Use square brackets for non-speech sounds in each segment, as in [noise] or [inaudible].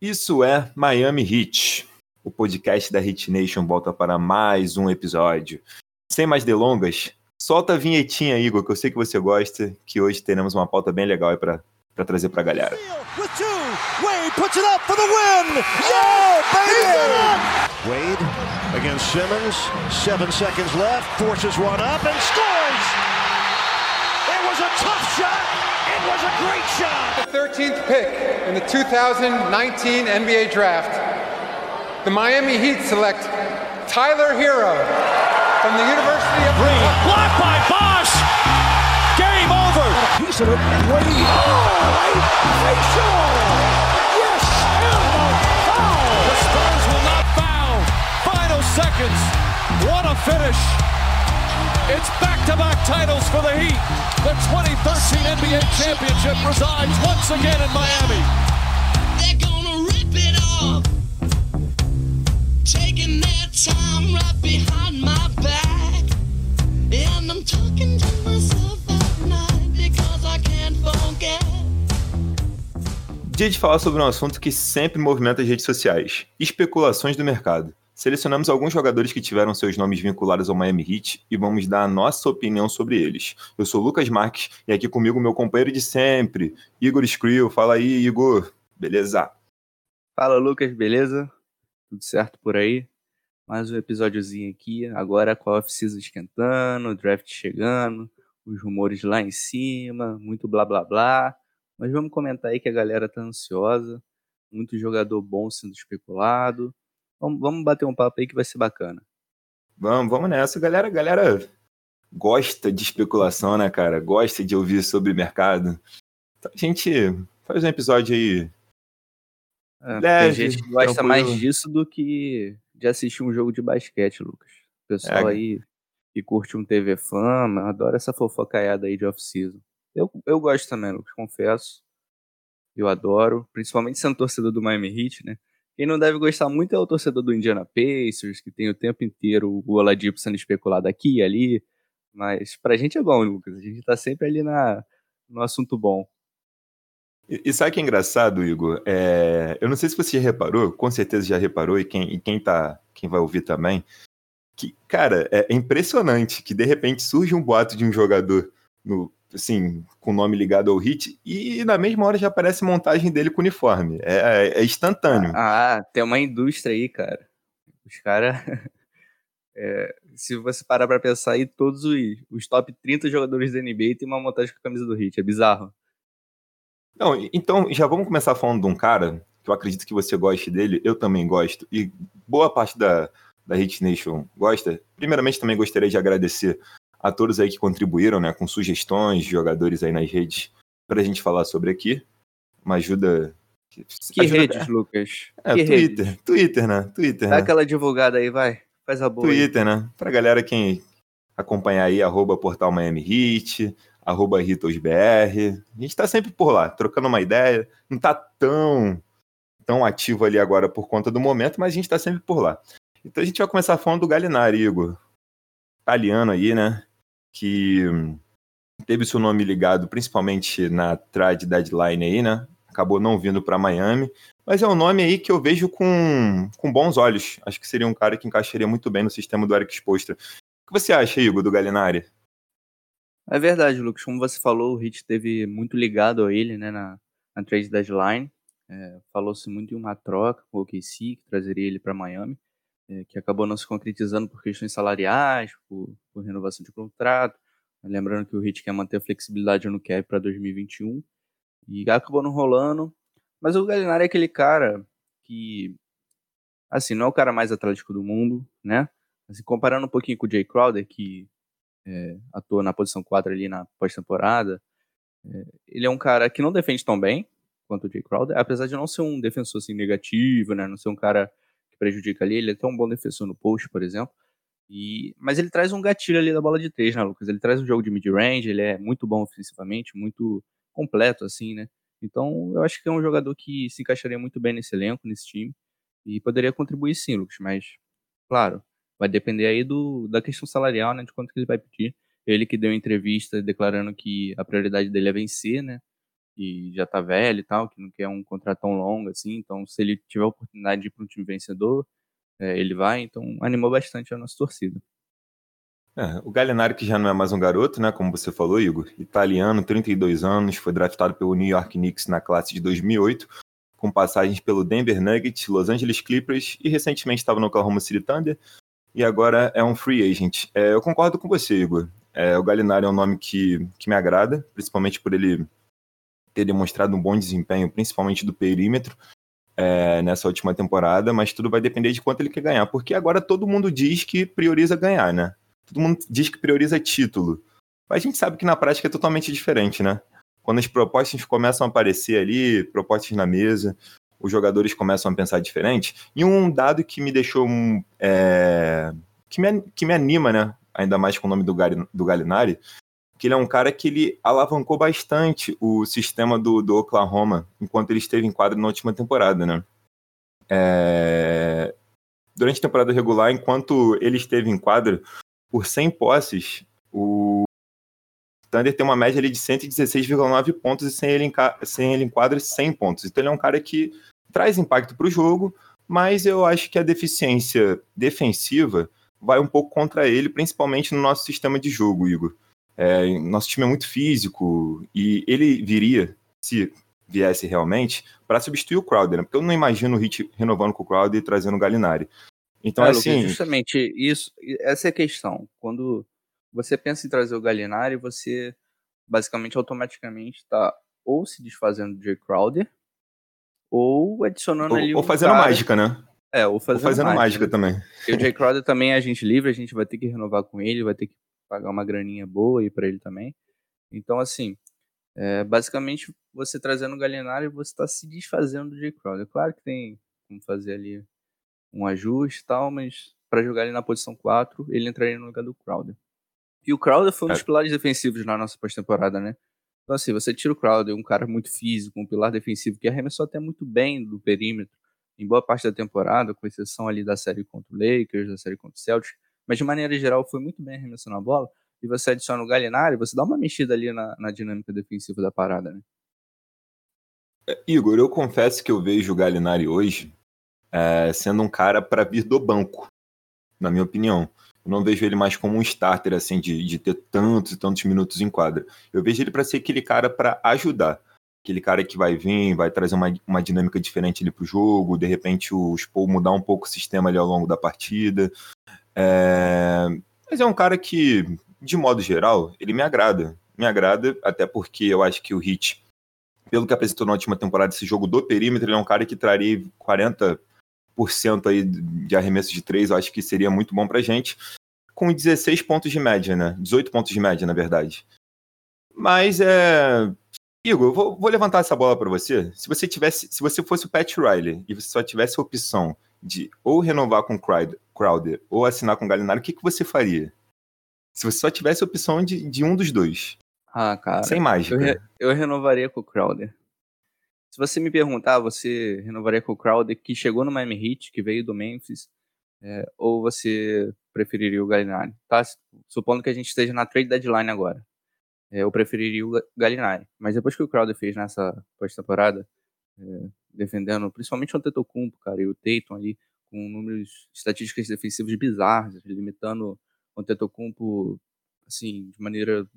Isso é Miami Heat. O podcast da Hit Nation volta para mais um episódio. Sem mais delongas, solta a vinhetinha, Igor, que eu sei que você gosta, que hoje teremos uma pauta bem legal para trazer para a galera. Wade puts it up for the win! Yeah, baby! Wade against Simmons, seven seconds left, forces one up and scores! It was a tough shot! It was a great shot. The 13th pick in the 2019 NBA draft, the Miami Heat select Tyler Hero from the University of Green. Blocked by Bosch. Game over. Piece of it. Wade. Oh, facial. Yes, and a foul. The Spurs will not foul. Final seconds. What a finish. It's back-to-back titles for the Heat. The 2013 NBA championship resides once again in Miami. They're gonna rip it off. Taking their time right behind my back. And I'm talking to myself at night because I can't forget. Dia de falar sobre um assunto que sempre movimenta as redes sociais: especulações do mercado. Selecionamos alguns jogadores que tiveram seus nomes vinculados ao Miami Heat e vamos dar a nossa opinião sobre eles. Eu sou Lucas Marques e aqui comigo meu companheiro de sempre, Igor Skrill. Fala aí, Igor. Beleza? Fala, Lucas, beleza? Tudo certo por aí? Mais um episódiozinho aqui, agora com a off-season esquentando, o draft chegando, os rumores lá em cima, muito blá blá blá. Mas vamos comentar aí que a galera tá ansiosa, muito jogador bom sendo especulado Vamos, vamos bater um papo aí que vai ser bacana. Vamos, vamos nessa. Galera, galera gosta de especulação, né, cara? Gosta de ouvir sobre mercado. Então a gente faz um episódio aí. É, leve, a gente gosta tranquilo. mais disso do que de assistir um jogo de basquete, Lucas. O pessoal é. aí que curte um TV Fama, adora essa fofocaiada aí de off-season. Eu, eu gosto também, Lucas, confesso. Eu adoro, principalmente sendo torcedor do Miami Heat, né? Quem não deve gostar muito é o torcedor do Indiana Pacers, que tem o tempo inteiro o Oladipo sendo especulado aqui e ali. Mas pra gente é bom, Lucas. A gente tá sempre ali na, no assunto bom. E, e sabe que é engraçado, Igor? É, eu não sei se você já reparou, com certeza já reparou, e quem, e quem, tá, quem vai ouvir também, que, cara, é impressionante que de repente surge um boato de um jogador no, assim, com o nome ligado ao hit, e na mesma hora já aparece montagem dele com uniforme. É, é, é instantâneo. Ah, tem uma indústria aí, cara. Os caras. [laughs] É, se você parar pra pensar aí, todos os, os top 30 jogadores da NBA tem uma montagem com a camisa do Hit. É bizarro. Não, então já vamos começar falando de um cara que eu acredito que você goste dele, eu também gosto, e boa parte da, da Hit Nation gosta. Primeiramente, também gostaria de agradecer a todos aí que contribuíram, né, com sugestões de jogadores aí nas redes para a gente falar sobre aqui. Uma ajuda. Que ajuda... redes, Lucas? É, que Twitter, rede? Twitter, né? Twitter, Dá né? aquela divulgada aí, vai. Faz a boa. Twitter, aí. né? Pra galera quem acompanhar aí, arroba portal Miami Heat, arroba RitosBR. A gente tá sempre por lá, trocando uma ideia. Não tá tão, tão ativo ali agora por conta do momento, mas a gente tá sempre por lá. Então a gente vai começar falando do Galinari, Igor. Italiano aí, né? Que teve seu nome ligado principalmente na trade deadline aí, né? Acabou não vindo para Miami, mas é um nome aí que eu vejo com, com bons olhos. Acho que seria um cara que encaixaria muito bem no sistema do Eric Spoelstra. O que você acha, Igor, do Galinari? É verdade, Lucas. Como você falou, o Hit teve muito ligado a ele, né, na, na trade deadline. É, Falou-se muito em uma troca com o OKC, que trazeria ele para Miami é, que acabou não se concretizando por questões salariais, por, por, renovação de contrato. Lembrando que o Heat quer manter a flexibilidade no cap para 2021 e acabou não rolando. Mas o Gallinari é aquele cara que, assim, não é o cara mais atlético do mundo, né? Assim, comparando um pouquinho com o Jay Crowder, que é, atuou na posição 4 ali na pós-temporada, é, ele é um cara que não defende tão bem quanto o Jay Crowder, apesar de não ser um defensor assim negativo, né? Não ser um cara prejudica ali. Ele é até um bom defensor no post, por exemplo. E, mas ele traz um gatilho ali da bola de três, né, Lucas? Ele traz um jogo de mid-range, ele é muito bom ofensivamente, muito completo, assim, né? Então, eu acho que é um jogador que se encaixaria muito bem nesse elenco, nesse time, e poderia contribuir sim, Lucas, mas, claro, vai depender aí do, da questão salarial, né, de quanto que ele vai pedir. Ele que deu entrevista declarando que a prioridade dele é vencer, né, e já tá velho e tal, que não quer um contrato tão longo assim. Então, se ele tiver a oportunidade de ir para um time vencedor, é, ele vai. Então, animou bastante a nossa torcida. É, o Gallinari, que já não é mais um garoto, né? Como você falou, Igor, italiano, 32 anos, foi draftado pelo New York Knicks na classe de 2008, com passagens pelo Denver Nuggets, Los Angeles Clippers e recentemente estava no Oklahoma City Thunder e agora é um free agent. É, eu concordo com você, Igor. É, o Gallinari é um nome que, que me agrada, principalmente por ele ter demonstrado um bom desempenho, principalmente do perímetro, é, nessa última temporada, mas tudo vai depender de quanto ele quer ganhar, porque agora todo mundo diz que prioriza ganhar, né? Todo mundo diz que prioriza título. Mas a gente sabe que na prática é totalmente diferente, né? Quando as propostas começam a aparecer ali, propostas na mesa, os jogadores começam a pensar diferente. E um dado que me deixou. É, que, me, que me anima, né? Ainda mais com o nome do, do Galinari, que ele é um cara que ele alavancou bastante o sistema do, do Oklahoma enquanto ele esteve em quadro na última temporada, né? É... Durante a temporada regular, enquanto ele esteve em quadro, por 100 posses, o Thunder tem uma média ali de 116,9 pontos e sem ele, em, sem ele em quadro 100 pontos. Então ele é um cara que traz impacto para o jogo, mas eu acho que a deficiência defensiva vai um pouco contra ele, principalmente no nosso sistema de jogo, Igor. É, nosso time é muito físico e ele viria, se viesse realmente, para substituir o Crowder, né? porque eu não imagino o Hit renovando com o Crowder e trazendo o Galinari. Então, é, assim. Justamente isso, essa é a questão. Quando você pensa em trazer o Galinari, você basicamente automaticamente está ou se desfazendo de Crowder ou adicionando ou, ali. Ou fazendo cara... mágica, né? É, ou fazendo, ou fazendo mágica, mágica né? também. E o Jay Crowder também é agente livre, a gente vai ter que renovar com ele, vai ter que pagar uma graninha boa aí para ele também. Então, assim, é, basicamente, você trazendo o Gallinari, você está se desfazendo do Jay Crowder. Claro que tem como fazer ali um ajuste e tal, mas para jogar ele na posição 4, ele entraria no lugar do Crowder. E o Crowder foi um dos é. pilares defensivos na nossa pós-temporada, né? Então, assim, você tira o Crowder, um cara muito físico, um pilar defensivo que arremessou até muito bem do perímetro em boa parte da temporada, com exceção ali da série contra o Lakers, da série contra o Celtics, mas de maneira geral foi muito bem arremessando a bola, e você adiciona o Galinari, você dá uma mexida ali na, na dinâmica defensiva da parada, né? É, Igor, eu confesso que eu vejo o Galinari hoje é, sendo um cara para vir do banco, na minha opinião. Eu não vejo ele mais como um starter, assim, de, de ter tantos e tantos minutos em quadra. Eu vejo ele para ser aquele cara para ajudar. Aquele cara que vai vir, vai trazer uma, uma dinâmica diferente ali pro jogo, de repente o Spo mudar um pouco o sistema ali ao longo da partida. É... Mas é um cara que, de modo geral, ele me agrada. Me agrada, até porque eu acho que o Hit, pelo que apresentou na última temporada, esse jogo do perímetro, ele é um cara que traria 40% aí de arremesso de três, eu acho que seria muito bom pra gente. Com 16 pontos de média, né? 18 pontos de média, na verdade. Mas é. Igor, eu vou, vou levantar essa bola para você. Se você tivesse, se você fosse o Pat Riley e você só tivesse a opção de ou renovar com Crowder ou assinar com Galinari, o que, que você faria? Se você só tivesse a opção de, de um dos dois. Ah, cara. Sem mágica. Eu, re, eu renovaria com o Crowder. Se você me perguntar, você renovaria com o Crowder que chegou no Miami Heat, que veio do Memphis, é, ou você preferiria o Galinari? Tá? Supondo que a gente esteja na trade deadline agora. É, eu preferiria o Galinari. Mas depois que o Crowder fez nessa pós-temporada, é, defendendo principalmente o Antetokounmpo, cara, e o Tatum ali, com números, estatísticas defensivas bizarras, limitando o Antetokounmpo, assim, de maneira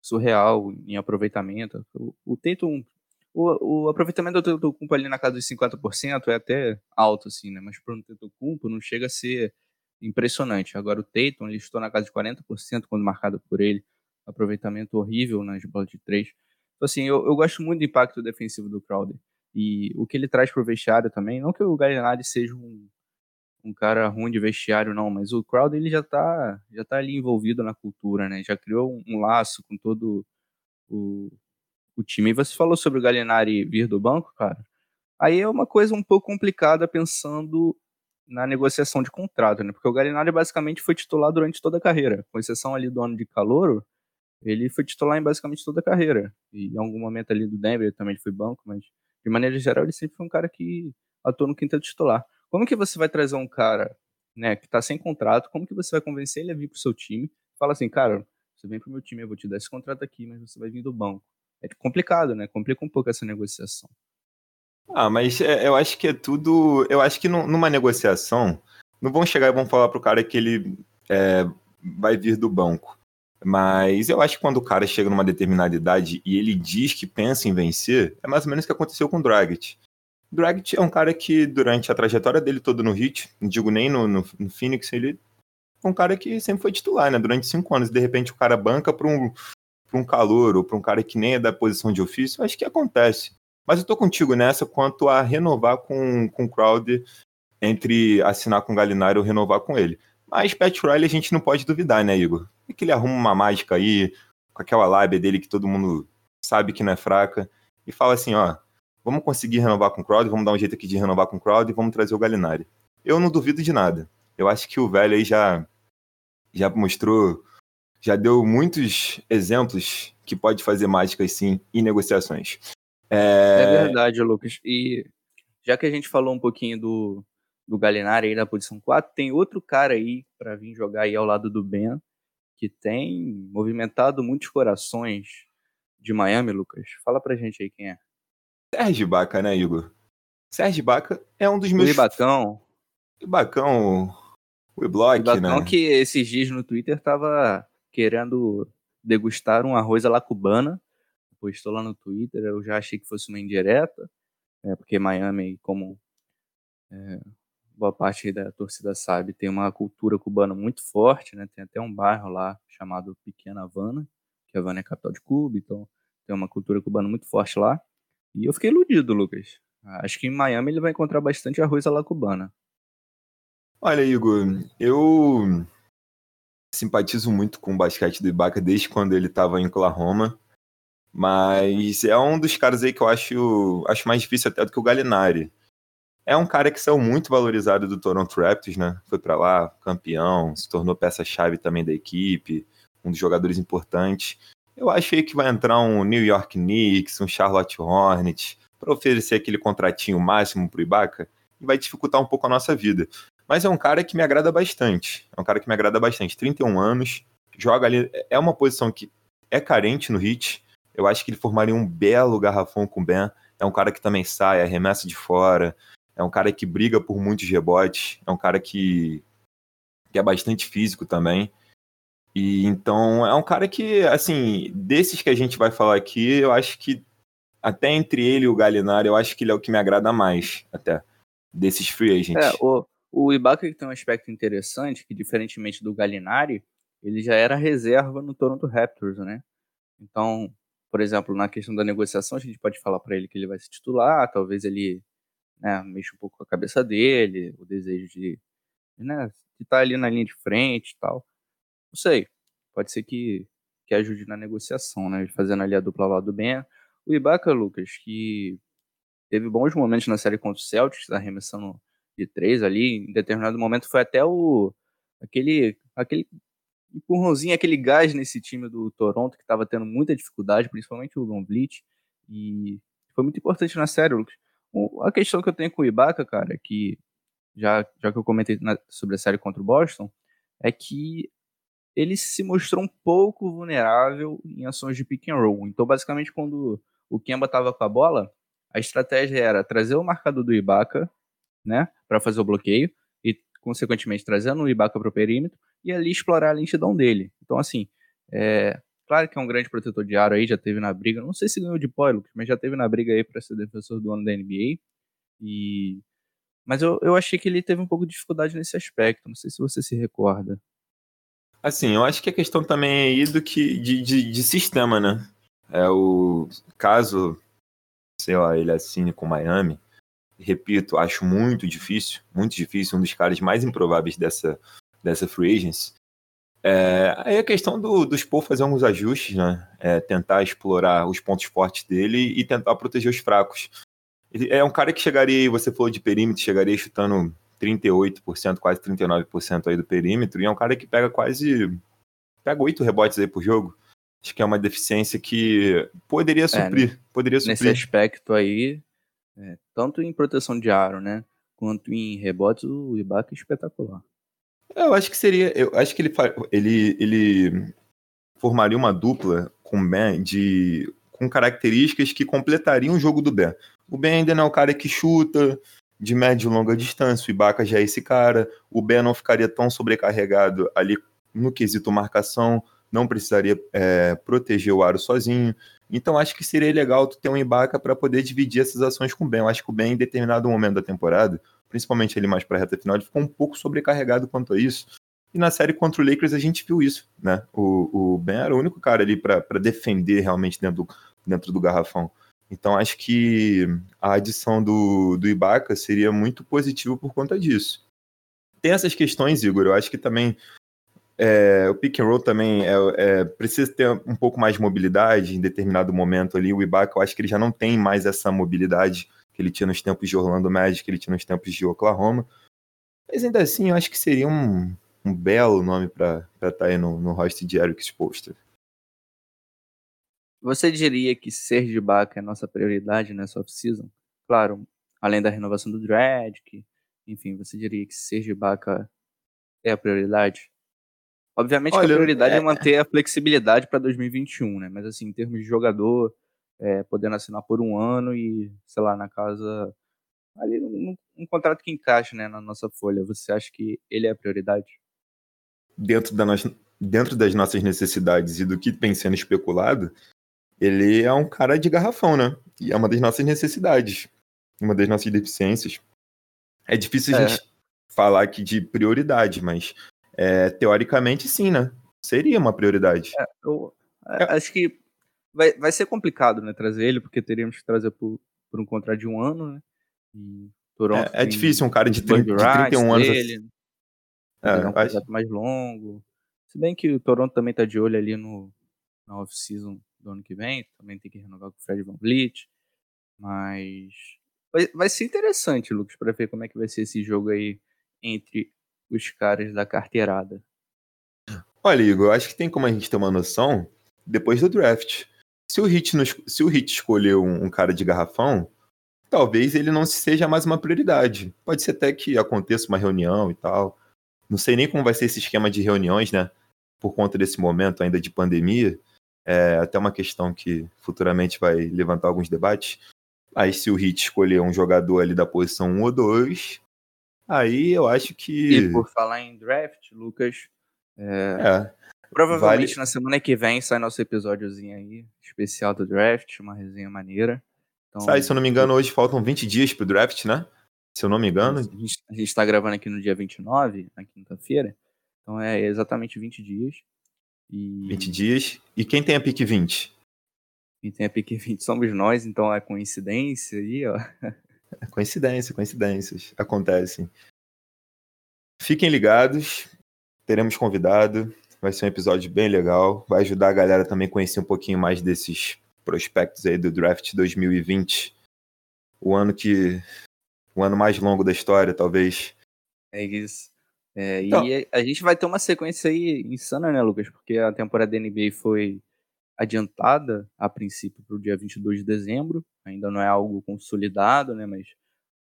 surreal em aproveitamento. O, o Tatum, o, o aproveitamento do Antetokounmpo ali na casa dos 50% é até alto, assim, né? Mas para o Antetokounmpo não chega a ser impressionante. Agora o Tatum, ele estou na casa de 40% quando marcado por ele. Aproveitamento horrível nas bolas de três. Então, assim, eu, eu gosto muito do impacto defensivo do Crowder. E o que ele traz para o vestiário também, não que o Gallinari seja um, um cara ruim de vestiário, não, mas o Crowder ele já tá, já tá ali envolvido na cultura, né? Já criou um, um laço com todo o, o time. E você falou sobre o Gallinari vir do banco, cara. Aí é uma coisa um pouco complicada pensando na negociação de contrato, né? Porque o Gallinari basicamente foi titular durante toda a carreira, com exceção ali do ano de calouro, ele foi titular em basicamente toda a carreira. E em algum momento ali do Denver também ele foi banco, mas de maneira geral, ele sempre foi um cara que atuou no quinteto titular. Como que você vai trazer um cara né, que está sem contrato, como que você vai convencer ele a vir para o seu time? Fala assim, cara, você vem para o meu time, eu vou te dar esse contrato aqui, mas você vai vir do banco. é complicado, né? Complica um pouco essa negociação. Ah, mas é, eu acho que é tudo. Eu acho que numa negociação, não vão chegar e vão falar pro cara que ele é, vai vir do banco. Mas eu acho que quando o cara chega numa determinada idade e ele diz que pensa em vencer, é mais ou menos o que aconteceu com o Dragic. Dragic é um cara que, durante a trajetória dele toda no Heat, não digo nem no, no, no Phoenix, ele é um cara que sempre foi titular, né? Durante cinco anos. De repente o cara banca para um, pra um calor ou para um cara que nem é da posição de ofício, acho que acontece. Mas eu tô contigo nessa quanto a renovar com, com o Crowder entre assinar com o Galinari ou renovar com ele. Mas Pat Riley a gente não pode duvidar, né, Igor? É que ele arruma uma mágica aí, com aquela lábia dele que todo mundo sabe que não é fraca, e fala assim, ó, vamos conseguir renovar com o Crowd, vamos dar um jeito aqui de renovar com o Crowd e vamos trazer o Galinari. Eu não duvido de nada. Eu acho que o velho aí já, já mostrou, já deu muitos exemplos que pode fazer mágicas sim em negociações. É... é verdade, Lucas. E já que a gente falou um pouquinho do, do Galinari aí na posição 4, tem outro cara aí para vir jogar aí ao lado do Ben, que tem movimentado muitos corações de Miami, Lucas. Fala pra gente aí quem é. Sérgio Baca, né, Igor? Sérgio Baca é um dos meus. O Ibacão. Ibacão, o Iblock, né? Ibacão que esses dias no Twitter tava querendo degustar um arroz à la cubana. Postou lá no Twitter, eu já achei que fosse uma indireta, né, porque Miami, como é, boa parte da torcida sabe, tem uma cultura cubana muito forte, né? Tem até um bairro lá chamado Pequena Havana, que Havana é capital de Cuba, então tem uma cultura cubana muito forte lá. E eu fiquei iludido, Lucas. Acho que em Miami ele vai encontrar bastante arroz à la cubana. Olha, Igor, eu simpatizo muito com o basquete do Ibaka desde quando ele estava em Oklahoma. Mas é um dos caras aí que eu acho, acho mais difícil até do que o Galinari. É um cara que saiu muito valorizado do Toronto Raptors, né? Foi para lá, campeão, se tornou peça-chave também da equipe, um dos jogadores importantes. Eu achei que vai entrar um New York Knicks, um Charlotte Hornets, para oferecer aquele contratinho máximo pro Ibaka, e vai dificultar um pouco a nossa vida. Mas é um cara que me agrada bastante. É um cara que me agrada bastante. 31 anos, joga ali. É uma posição que é carente no hit. Eu acho que ele formaria um belo garrafão com o Ben. É um cara que também sai, arremessa de fora, é um cara que briga por muitos rebotes, é um cara que, que é bastante físico também. E então é um cara que, assim, desses que a gente vai falar aqui, eu acho que até entre ele e o Galinari, eu acho que ele é o que me agrada mais, até, desses free agents. É, o, o Ibaka tem um aspecto interessante, que diferentemente do Galinari, ele já era reserva no Toronto Raptors, né? Então, por exemplo, na questão da negociação, a gente pode falar para ele que ele vai se titular, talvez ele né, mexe um pouco com a cabeça dele, o desejo de, né, de estar tá ali na linha de frente e tal. Não sei, pode ser que, que ajude na negociação, né, fazendo ali a dupla lá do Ben. O Ibaka, Lucas, que teve bons momentos na série contra o Celtics, arremessando de três ali, em determinado momento foi até o aquele aquele empurrãozinho, aquele gás nesse time do Toronto que estava tendo muita dificuldade, principalmente o Von Vliet, e foi muito importante na série, Lucas. A questão que eu tenho com o Ibaka, cara, que já, já que eu comentei na, sobre a série contra o Boston, é que ele se mostrou um pouco vulnerável em ações de pick and roll. Então, basicamente, quando o Kemba estava com a bola, a estratégia era trazer o marcador do Ibaka, né, para fazer o bloqueio e, consequentemente, trazendo o Ibaka para o perímetro e ali explorar a lentidão dele. Então, assim, é, Claro que é um grande protetor de aro aí, já teve na briga. Não sei se ganhou de Poilux, mas já teve na briga aí para ser defensor do ano da NBA. E... Mas eu, eu achei que ele teve um pouco de dificuldade nesse aspecto. Não sei se você se recorda. Assim, eu acho que a questão também é aí do que de, de, de sistema, né? É o caso, sei lá, ele assine com Miami. Repito, acho muito difícil, muito difícil, um dos caras mais improváveis dessa, dessa free agency. É, aí a questão do, do Spo fazer alguns ajustes, né? É, tentar explorar os pontos fortes dele e tentar proteger os fracos. Ele é um cara que chegaria, você falou de perímetro, chegaria chutando 38%, quase 39% aí do perímetro, e é um cara que pega quase. pega oito rebotes aí por jogo. Acho que é uma deficiência que poderia é, suprir. É, poderia suprir. Nesse aspecto aí, é, tanto em proteção de aro, né? Quanto em rebotes, o Ibaka é espetacular. Eu acho que seria. Eu acho que ele, ele, ele formaria uma dupla com Ben de. com características que completariam o jogo do Ben. O Ben ainda não é o cara que chuta de média e longa distância, o Ibaka já é esse cara, o Ben não ficaria tão sobrecarregado ali no quesito marcação, não precisaria é, proteger o aro sozinho. Então acho que seria legal tu ter um Ibaka para poder dividir essas ações com o Ben. Eu acho que o Ben, em determinado momento da temporada, principalmente ele mais para a reta final, ele ficou um pouco sobrecarregado quanto a isso. E na série contra o Lakers a gente viu isso, né? O, o Ben era o único cara ali para defender realmente dentro do, dentro do garrafão. Então acho que a adição do, do Ibaka seria muito positiva por conta disso. Tem essas questões, Igor, eu acho que também é, o pick and roll também é, é, precisa ter um pouco mais de mobilidade em determinado momento ali. O Ibaka, eu acho que ele já não tem mais essa mobilidade que ele tinha nos tempos de Orlando Magic, que ele tinha nos tempos de Oklahoma. Mas ainda assim, eu acho que seria um, um belo nome para estar tá aí no, no roster de Eric Spoelstra. Você diria que Serge Ibaka é nossa prioridade nessa off-season? Claro, além da renovação do Dredd, enfim, você diria que Serge Ibaka é a prioridade? Obviamente Olha, que a prioridade é... é manter a flexibilidade para 2021, né? Mas assim, em termos de jogador, é, podendo assinar por um ano e, sei lá, na casa ali um, um, contrato que encaixa né, na nossa folha. Você acha que ele é a prioridade? dentro, da dentro das nossas necessidades e do que vem sendo especulado, ele é um cara de garrafão, né? E é uma das nossas necessidades, uma das nossas deficiências. É difícil a é. gente falar aqui de prioridade, mas é, teoricamente sim, né? Seria uma prioridade. É, eu é. acho que vai, vai ser complicado, né, trazer ele, porque teríamos que trazer por, por um contrato de um ano, né? E Toronto é, é difícil um cara de, 30, de 31 anos. Dele, é, um acho... mais longo. Se bem que o Toronto também tá de olho ali no, na off-season do ano que vem, também tem que renovar com o Fred Van Vliet. Mas vai, vai ser interessante, Lucas, para ver como é que vai ser esse jogo aí entre os caras da carteirada. Olha, Igor, eu acho que tem como a gente ter uma noção depois do draft. Se o Hit, nos, se o Hit escolher um, um, cara de garrafão, talvez ele não seja mais uma prioridade. Pode ser até que aconteça uma reunião e tal. Não sei nem como vai ser esse esquema de reuniões, né? Por conta desse momento ainda de pandemia. É até uma questão que futuramente vai levantar alguns debates. Aí, se o Hit escolher um jogador ali da posição 1 ou 2, aí eu acho que. E por falar em draft, Lucas. É... é provavelmente vale... na semana que vem sai nosso episódiozinho aí, especial do draft, uma resenha maneira. Então... Sai, se eu não me engano, hoje faltam 20 dias pro draft, né? se eu não me engano. A gente, está gravando aqui no dia 29, na quinta-feira. Então é exatamente 20 dias. E... 20 dias. E quem tem a pique 20? Quem tem a pique 20 somos nós, então é coincidência aí, ó. É coincidência, coincidências. Acontecem. Fiquem ligados. Teremos convidado. Vai ser um episódio bem legal. Vai ajudar a galera também a conhecer um pouquinho mais desses prospectos aí do draft 2020. O ano que o ano mais longo da história, talvez. É isso. É, então, e a gente vai ter uma sequência aí insana, né, Lucas? Porque a temporada da NBA foi adiantada, a princípio, para o dia 22 de dezembro. Ainda não é algo consolidado, né? Mas,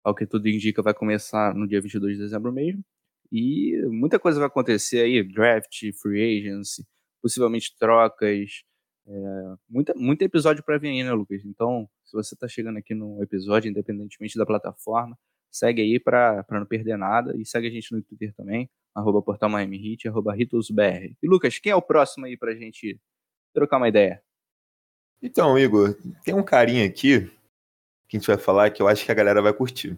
ao que tudo indica, vai começar no dia 22 de dezembro mesmo. E muita coisa vai acontecer aí: draft, free agency, possivelmente trocas. É, muita, muito episódio para vir aí, né, Lucas? Então, se você está chegando aqui no episódio, independentemente da plataforma, segue aí para não perder nada e segue a gente no Twitter também, arroba RitosBR. E Lucas, quem é o próximo aí para a gente trocar uma ideia? Então, Igor, tem um carinha aqui que a gente vai falar que eu acho que a galera vai curtir.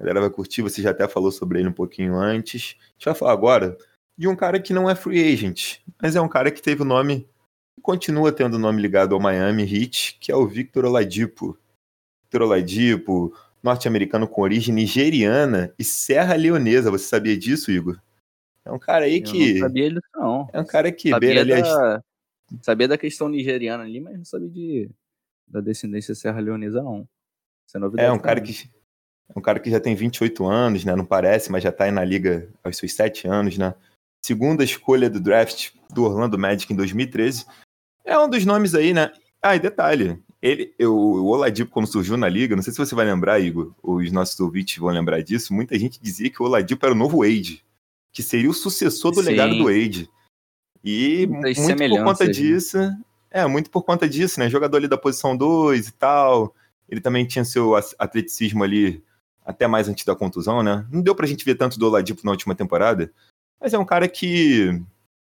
A galera vai curtir, você já até falou sobre ele um pouquinho antes. A gente vai falar agora de um cara que não é free agent, mas é um cara que teve o nome continua tendo o nome ligado ao Miami Heat, que é o Victor Oladipo. Victor Oladipo, norte-americano com origem nigeriana e serra leonesa. Você sabia disso, Igor? É um cara aí que. Eu não sabia disso, não. É um cara que sabia beira. Da... Sabia da questão nigeriana ali, mas não sabia de... da descendência serra leonesa, não. É. É um cara que. É um cara que já tem 28 anos, né? Não parece, mas já tá aí na liga aos seus 7 anos, né? Segunda escolha do draft do Orlando Magic em 2013. É um dos nomes aí, né? Ah, e detalhe, ele, eu, o Oladipo, quando surgiu na liga, não sei se você vai lembrar, Igor, os nossos ouvintes vão lembrar disso, muita gente dizia que o Oladipo era o novo Wade, que seria o sucessor do Sim. legado do Wade. E muito por conta disso, É, muito por conta disso, né? Jogador ali da posição 2 e tal. Ele também tinha seu atleticismo ali até mais antes da contusão, né? Não deu pra gente ver tanto do Oladipo na última temporada, mas é um cara que,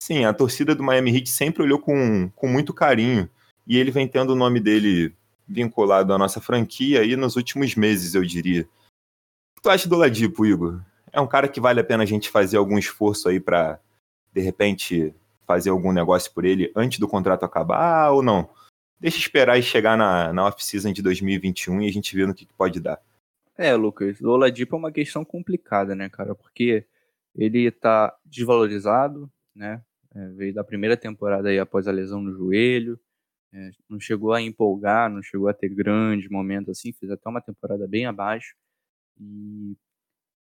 sim, a torcida do Miami Heat sempre olhou com, com muito carinho. E ele vem tendo o nome dele vinculado à nossa franquia aí nos últimos meses, eu diria. O que tu acha do Oladipo, Igor? É um cara que vale a pena a gente fazer algum esforço aí para de repente, fazer algum negócio por ele antes do contrato acabar ou não? Deixa esperar e chegar na, na off-season de 2021 e a gente vê no que, que pode dar. É, Lucas, o Oladipo é uma questão complicada, né, cara? Porque ele tá desvalorizado, né? É, veio da primeira temporada aí após a lesão no joelho, é, não chegou a empolgar, não chegou a ter grande momento assim, fez até uma temporada bem abaixo. E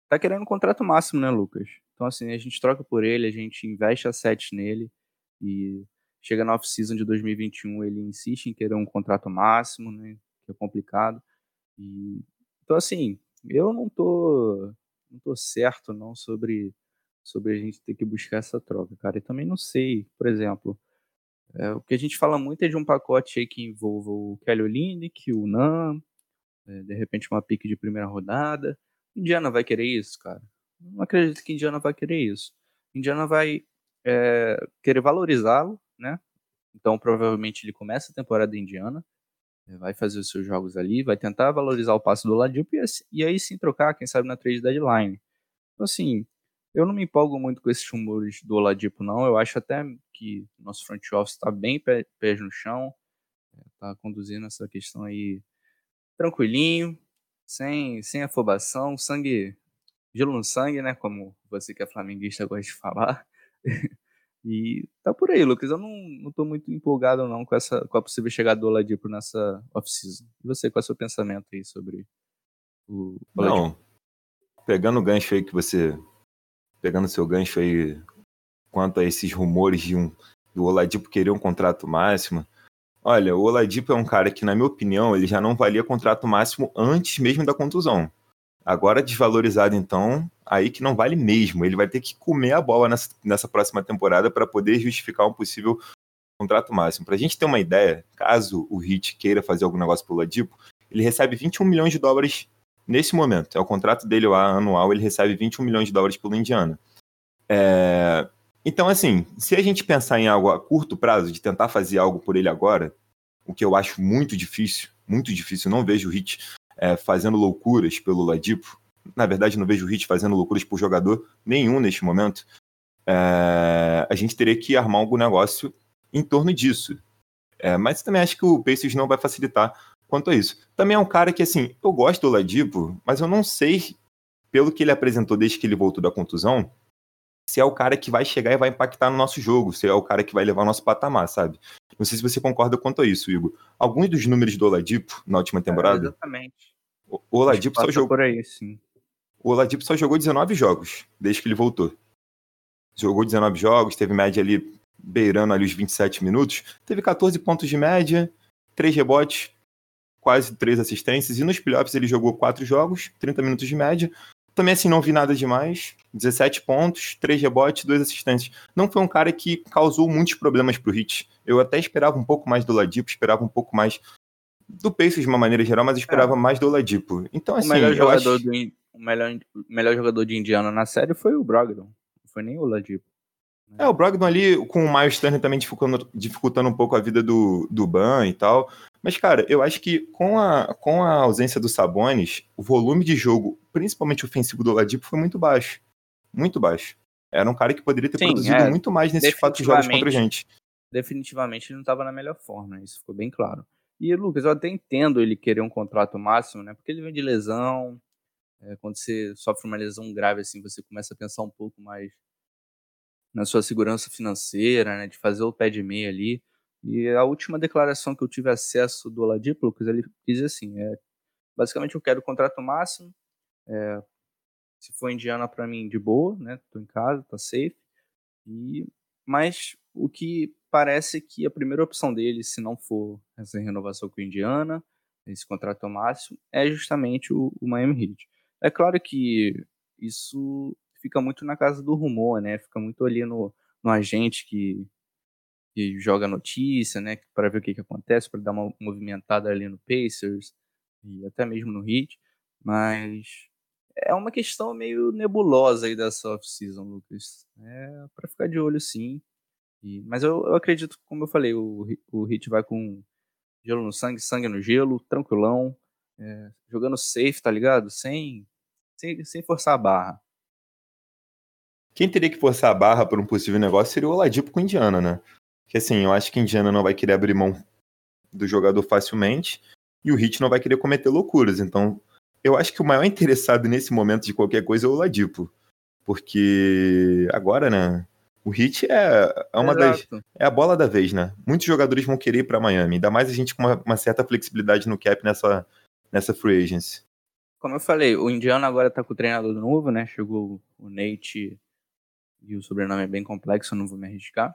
tá querendo um contrato máximo, né, Lucas? Então, assim, a gente troca por ele, a gente investe assets nele e chega na off-season de 2021, ele insiste em querer um contrato máximo, né, que é complicado. E, então, assim, eu não tô, não tô certo não sobre, sobre a gente ter que buscar essa troca, cara. E também não sei, por exemplo, é, o que a gente fala muito é de um pacote aí que envolva o Kelly Olynyk, o Nam, é, de repente uma pique de primeira rodada. Indiana vai querer isso, cara? Não acredito que Indiana vai querer isso. Indiana vai é, querer valorizá-lo, né? Então provavelmente ele começa a temporada Indiana, vai fazer os seus jogos ali, vai tentar valorizar o passe do Ladipo e, e aí sim trocar, quem sabe na trade deadline. Então assim, eu não me empolgo muito com esses rumores do Oladipo, não. Eu acho até que nosso front office está bem pé, pés no chão, está conduzindo essa questão aí tranquilinho, sem, sem afobação, sangue, gelo no sangue, né? Como você que é flamenguista gosta de falar. [laughs] e tá por aí, Lucas. Eu não, não tô muito empolgado não com, essa, com a possível chegada do Oladipo nessa off-season. E você, qual é o seu pensamento aí sobre o Oladipo? Não, pegando o gancho aí que você... Pegando seu gancho aí quanto a esses rumores de um do Oladipo querer um contrato máximo, Olha, o Oladipo é um cara que, na minha opinião, ele já não valia contrato máximo antes mesmo da contusão. Agora desvalorizado, então, aí que não vale mesmo. Ele vai ter que comer a bola nessa, nessa próxima temporada para poder justificar um possível contrato máximo. Para a gente ter uma ideia, caso o Hit queira fazer algum negócio pelo Oladipo, ele recebe 21 milhões de dólares nesse momento. É o contrato dele lá, anual, ele recebe 21 milhões de dólares pelo Indiana. É... Então, assim, se a gente pensar em algo a curto prazo, de tentar fazer algo por ele agora, o que eu acho muito difícil, muito difícil, não vejo o Hit é, fazendo loucuras pelo Ladipo. Na verdade, não vejo o Hit fazendo loucuras por jogador nenhum neste momento. É, a gente teria que armar algum negócio em torno disso. É, mas também acho que o Pacers não vai facilitar quanto a isso. Também é um cara que, assim, eu gosto do Ladipo, mas eu não sei, pelo que ele apresentou desde que ele voltou da contusão, se é o cara que vai chegar e vai impactar no nosso jogo, se é o cara que vai levar o nosso patamar, sabe? Não sei se você concorda quanto a isso, Igor. Alguns dos números do Oladipo na última temporada. É, exatamente. O Oladipo só jogou. Por aí, sim. O Oladipo só jogou 19 jogos desde que ele voltou. Jogou 19 jogos, teve média ali beirando ali os 27 minutos. Teve 14 pontos de média, 3 rebotes, quase 3 assistências. E nos playoffs ele jogou 4 jogos, 30 minutos de média. Também assim, não vi nada demais. 17 pontos, 3 rebotes, 2 assistências. Não foi um cara que causou muitos problemas pro Hit. Eu até esperava um pouco mais do Ladipo, esperava um pouco mais do Pacers de uma maneira geral, mas esperava é. mais do Ladipo. Então, assim, o melhor jogador, acho... do, o melhor, melhor jogador de Indiana na série foi o Brogdon. Não foi nem o Ladipo. É, o Brogdon ali com o Miles Turner também dificultando, dificultando um pouco a vida do, do Ban e tal. Mas, cara, eu acho que com a, com a ausência do Sabonis, o volume de jogo, principalmente ofensivo do Ladipo, foi muito baixo. Muito baixo. Era um cara que poderia ter Sim, produzido é, muito mais nesses quatro jogos contra a gente. Definitivamente ele não estava na melhor forma, isso ficou bem claro. E, Lucas, eu até entendo ele querer um contrato máximo, né? Porque ele vem de lesão. É, quando você sofre uma lesão grave assim, você começa a pensar um pouco mais na sua segurança financeira, né? De fazer o pé de meia ali. E a última declaração que eu tive acesso do Oladipo, Lucas, ele diz assim, é, basicamente eu quero o contrato máximo, é, se for Indiana para mim de boa, né, tô em casa, tá safe, e, mas o que parece que a primeira opção dele, se não for essa renovação com Indiana, esse contrato máximo, é justamente o, o Miami Heat. É claro que isso fica muito na casa do rumor, né, fica muito ali no, no agente que que joga notícia, né, para ver o que, que acontece, para dar uma movimentada ali no Pacers e até mesmo no Heat, mas é uma questão meio nebulosa aí dessa off-season, Lucas. É para ficar de olho sim. E, mas eu, eu, acredito, como eu falei, o, o Hit vai com gelo no sangue, sangue no gelo, tranquilão, é, jogando safe, tá ligado? Sem, sem, sem forçar a barra. Quem teria que forçar a barra por um possível negócio seria o Oladipo com Indiana, né? Porque assim, eu acho que Indiana não vai querer abrir mão do jogador facilmente e o Hit não vai querer cometer loucuras. Então, eu acho que o maior [laughs] interessado nesse momento de qualquer coisa é o Oladipo. Porque agora, né? O Hit é, é uma Exato. das. É a bola da vez, né? Muitos jogadores vão querer ir para Miami. Ainda mais a gente com uma, uma, certa flexibilidade no cap nessa, nessa free agency. Como eu falei, o Indiana agora tá com o treinador novo, né? Chegou o Nate e o sobrenome é bem complexo, não vou me arriscar.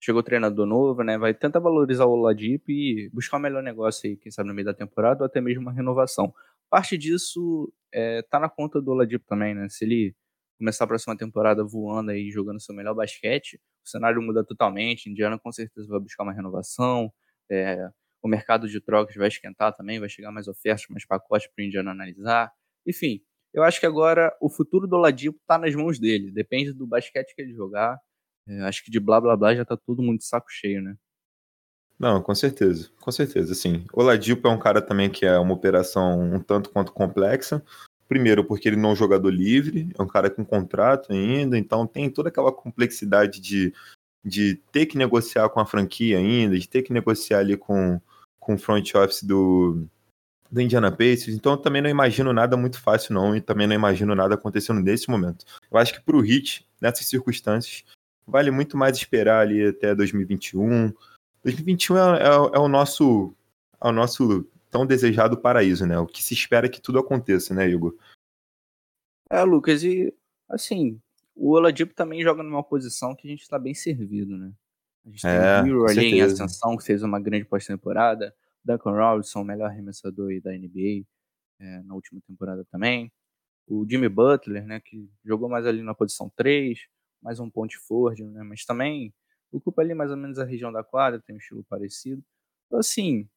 Chegou treinador novo, né? Vai tentar valorizar o Oladipo e buscar o um melhor negócio aí, quem sabe no meio da temporada, ou até mesmo uma renovação. Parte disso é, tá na conta do Oladipo também, né? Se ele começar a próxima temporada voando aí, jogando seu melhor basquete, o cenário muda totalmente. Indiana com certeza vai buscar uma renovação. É, o mercado de trocas vai esquentar também, vai chegar mais ofertas, mais pacotes para o Indiana analisar. Enfim, eu acho que agora o futuro do Oladipo está nas mãos dele. Depende do basquete que ele jogar. É, acho que de blá blá blá já está todo mundo de saco cheio, né? Não, com certeza, com certeza, sim. O Oladipo é um cara também que é uma operação um tanto quanto complexa, Primeiro, porque ele não é um jogador livre, é um cara com contrato ainda, então tem toda aquela complexidade de, de ter que negociar com a franquia ainda, de ter que negociar ali com, com o front office do, do Indiana Pacers. Então eu também não imagino nada muito fácil, não, e também não imagino nada acontecendo nesse momento. Eu acho que para o Hit, nessas circunstâncias, vale muito mais esperar ali até 2021. 2021 é, é, é o nosso é o nosso tão desejado paraíso, né? O que se espera é que tudo aconteça, né, Igor? É, Lucas, e assim, o Oladipo também joga numa posição que a gente está bem servido, né? A gente é, tem o Hero ali em ascensão, que fez uma grande pós-temporada. Duncan Robinson, melhor arremessador da NBA é, na última temporada também. O Jimmy Butler, né, que jogou mais ali na posição 3, mais um ponte forward, né, mas também ocupa ali mais ou menos a região da quadra, tem um estilo parecido. Então, assim,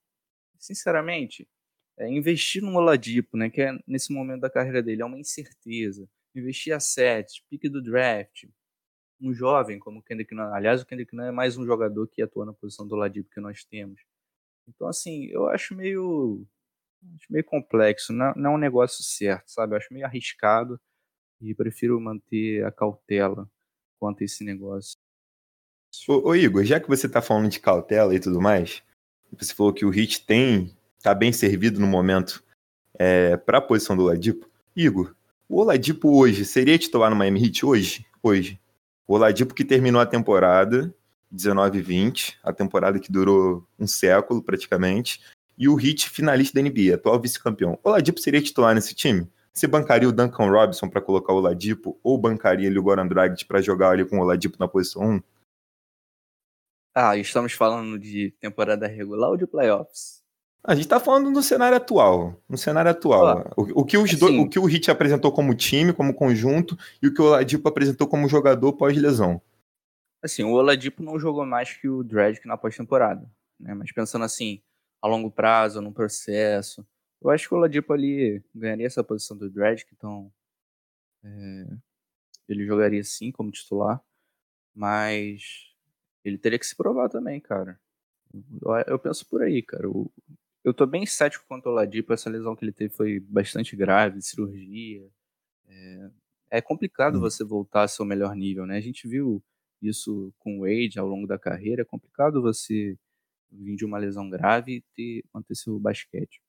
sinceramente, é, investir no Oladipo, né, que é nesse momento da carreira dele, é uma incerteza. Investir a sete, pique do draft, um jovem como o Kendrick Nunn. Aliás, o Kendrick Nunn é mais um jogador que atua na posição do Oladipo que nós temos. Então, assim, eu acho meio, acho meio complexo. Não, não é um negócio certo, sabe? Eu acho meio arriscado e prefiro manter a cautela quanto a esse negócio. Ô, ô Igor, já que você está falando de cautela e tudo mais, você falou que o Hit tem, tá bem servido no momento é, para a posição do Oladipo. Igor, o Oladipo hoje seria titular no Miami Heat hoje? Hoje. O Oladipo que terminou a temporada 19-20, a temporada que durou um século praticamente, e o Heat finalista da NBA, atual vice-campeão. O Oladipo seria titular nesse time? Você bancaria o Duncan Robinson para colocar o Oladipo ou bancaria ali o Goran Dragic para jogar ali com o Oladipo na posição 1? Ah, estamos falando de temporada regular ou de playoffs? A gente está falando no cenário atual. No cenário atual. o, o, que os assim, do, o que o Hit apresentou como time, como conjunto, e o que o Oladipo apresentou como jogador pós-lesão. Assim, o Oladipo não jogou mais que o Dredd na pós-temporada. Né? Mas pensando assim, a longo prazo, no processo, eu acho que o Oladipo ali ganharia essa posição do Dredd, então é, ele jogaria sim como titular. Mas ele teria que se provar também, cara. Eu, eu penso por aí, cara. Eu, eu tô bem cético quanto ao Ladipo. Essa lesão que ele teve foi bastante grave, cirurgia. É, é complicado hum. você voltar ao seu melhor nível, né? A gente viu isso com o Wade ao longo da carreira. É complicado você vir de uma lesão grave e ter, manter seu basquete.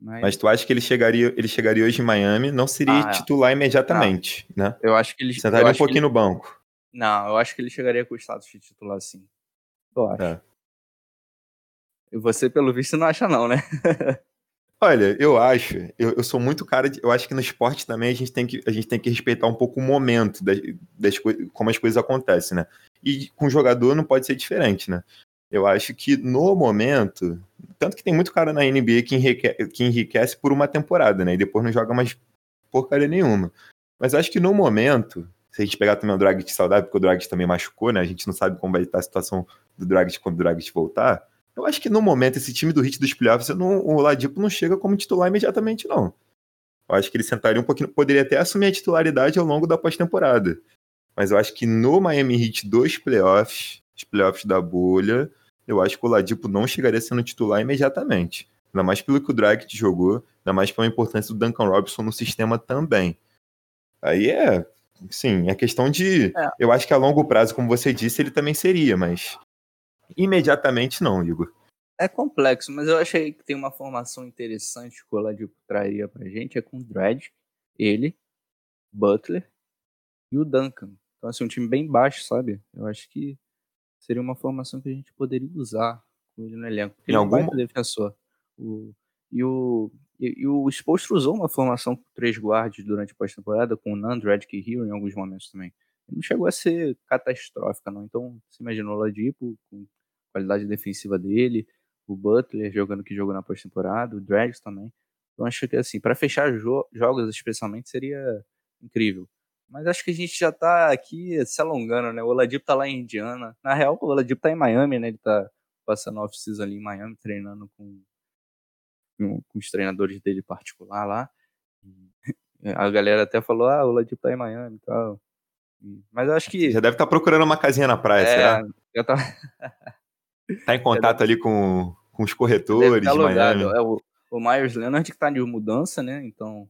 Mas... Mas... tu acha que ele chegaria, ele chegaria hoje em Miami, não seria ah, titular imediatamente, não. né? Eu acho que ele sentaria um pouquinho ele... no banco. Não, eu acho que ele chegaria com o status de titular sim. Eu acho. É. E você, pelo visto, não acha não, né? [laughs] Olha, eu acho, eu, eu, sou muito cara de, eu acho que no esporte também a gente tem que, a gente tem que respeitar um pouco o momento das, das como as coisas acontecem, né? E com o jogador não pode ser diferente, né? Eu acho que no momento, tanto que tem muito cara na NBA que enriquece, que enriquece por uma temporada, né? E depois não joga mais porcaria nenhuma. Mas acho que no momento, se a gente pegar também o Dragic saudável, porque o Dragic também machucou, né? A gente não sabe como vai estar a situação do Dragic quando o Dragic voltar, eu acho que no momento esse time do Hit dos playoffs, não, o Ladipo não chega como titular imediatamente, não. Eu acho que ele sentaria um pouquinho, poderia até assumir a titularidade ao longo da pós-temporada. Mas eu acho que no Miami Heat dos playoffs, os playoffs da bolha, eu acho que o Ladipo não chegaria sendo titular imediatamente. Ainda mais pelo que o Dragic jogou, ainda mais pela importância do Duncan Robinson no sistema também. Aí é, sim, é questão de. É. Eu acho que a longo prazo, como você disse, ele também seria, mas imediatamente não, Igor. É complexo, mas eu achei que tem uma formação interessante que o Oladipo traria pra gente, é com o Dredd, ele, Butler e o Duncan. Então, assim, um time bem baixo, sabe? Eu acho que seria uma formação que a gente poderia usar com ele no elenco. Porque em ele algum... é um defensor. O, e o, e, e o Spolstra usou uma formação com três guardas durante a pós-temporada, com o Nand, Redick e Hero em alguns momentos também. Não chegou a ser catastrófica, não. Então, você imaginou o Ladipo com qualidade defensiva dele, o Butler jogando que jogou na pós-temporada, o Drags também. Então, acho que, assim, para fechar jo jogos especialmente seria incrível. Mas acho que a gente já tá aqui se alongando, né? O Oladipo tá lá em Indiana. Na real, o Oladipo tá em Miami, né? Ele tá passando off-season ali em Miami, treinando com com, com os treinadores dele particular lá. A galera até falou, ah, o Ladipo tá em Miami e tal. Mas acho que. Já deve estar tá procurando uma casinha na praia, é, será? Já tá... [laughs] tá em contato ali com, com os corretores tá de Miami. É, o, o Myers Leonard que tá de mudança, né? Então.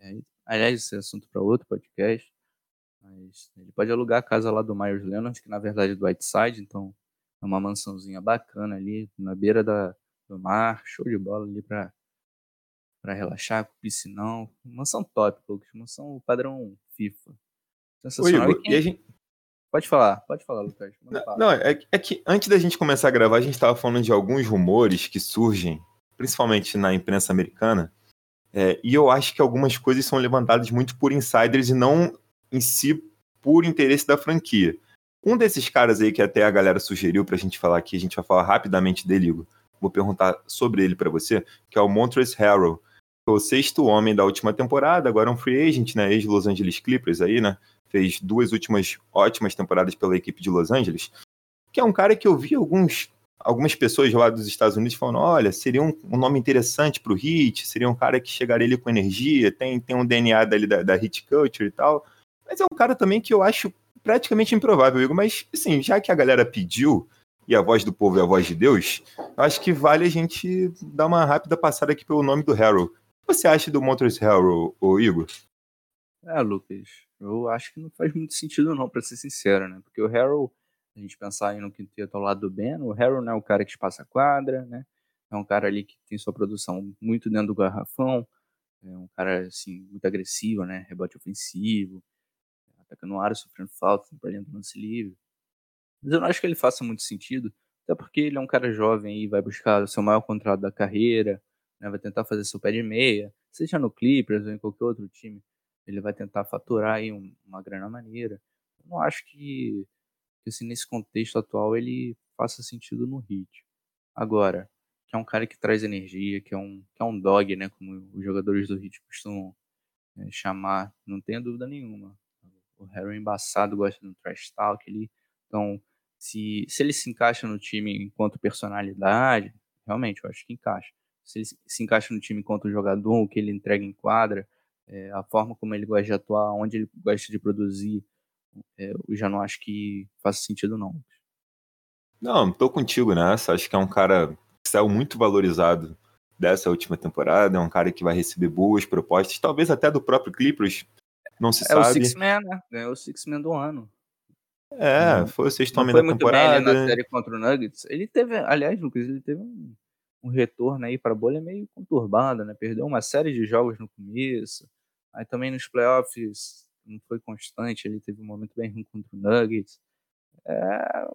É, aliás, esse é assunto para outro podcast. Mas ele pode alugar a casa lá do Myers Leonard, que na verdade é do Whiteside, então é uma mansãozinha bacana ali, na beira da, do mar, show de bola ali pra, pra relaxar, com piscinão. Mansão top, Lucas. Mansão padrão FIFA. Sensacional. Oi, e, gente... Pode falar, pode falar, Lucas. Não, não é, é, que antes da gente começar a gravar, a gente estava falando de alguns rumores que surgem, principalmente na imprensa americana, é, e eu acho que algumas coisas são levantadas muito por insiders e não em si por interesse da franquia. Um desses caras aí que até a galera sugeriu pra gente falar aqui, a gente vai falar rapidamente dele, Igor, vou perguntar sobre ele para você, que é o Montrezl Harrell, é o sexto homem da última temporada, agora é um free agent, né, ex-Los Angeles Clippers aí, né, fez duas últimas ótimas temporadas pela equipe de Los Angeles, que é um cara que eu vi alguns algumas pessoas lá dos Estados Unidos falando, olha, seria um, um nome interessante para o Hit, seria um cara que chegaria ali com energia, tem, tem um DNA dali da, da Hit Culture e tal, mas é um cara também que eu acho praticamente improvável, Igor, mas assim, já que a galera pediu, e a voz do povo é a voz de Deus, acho que vale a gente dar uma rápida passada aqui pelo nome do Harold. O que você acha do Montrezl Harold, Igor? É, Lucas, eu acho que não faz muito sentido não, para ser sincero, né? Porque o Harold, a gente pensar aí no quinteto ao lado do Ben, o Harold não é o cara que espaça a quadra, né? É um cara ali que tem sua produção muito dentro do garrafão, é um cara, assim, muito agressivo, né? Rebote ofensivo, atacando no ar, sofrendo falta, perdendo lance livre. Mas eu não acho que ele faça muito sentido, até porque ele é um cara jovem e vai buscar o seu maior contrato da carreira, né, vai tentar fazer seu pé de meia, seja no Clippers ou em qualquer outro time, ele vai tentar faturar aí um, uma grana maneira. Eu não acho que, que assim, nesse contexto atual ele faça sentido no Heat. Agora, que é um cara que traz energia, que é um, que é um dog, né, como os jogadores do Heat costumam é, chamar, não tenha dúvida nenhuma. O Harry é embaçado gosta do trash talk, ele, então se, se ele se encaixa no time enquanto personalidade, realmente eu acho que encaixa. Se ele se encaixa no time enquanto jogador, o que ele entrega em quadra, é, a forma como ele gosta de atuar, onde ele gosta de produzir, é, eu já não acho que faça sentido, não. Não, tô contigo nessa. Acho que é um cara que saiu muito valorizado dessa última temporada. É um cara que vai receber boas propostas, talvez até do próprio Clippers. Não se é sabe. É o Six Man, né? É o Six Man do ano. É, foi o sexto homem da temporada. Bem, na série contra o Nuggets. Ele teve, aliás, Lucas, ele teve um, um retorno aí para bolha meio conturbado, né? Perdeu uma série de jogos no começo. Aí também nos playoffs não foi constante, ele teve um momento bem ruim contra o Nuggets. É,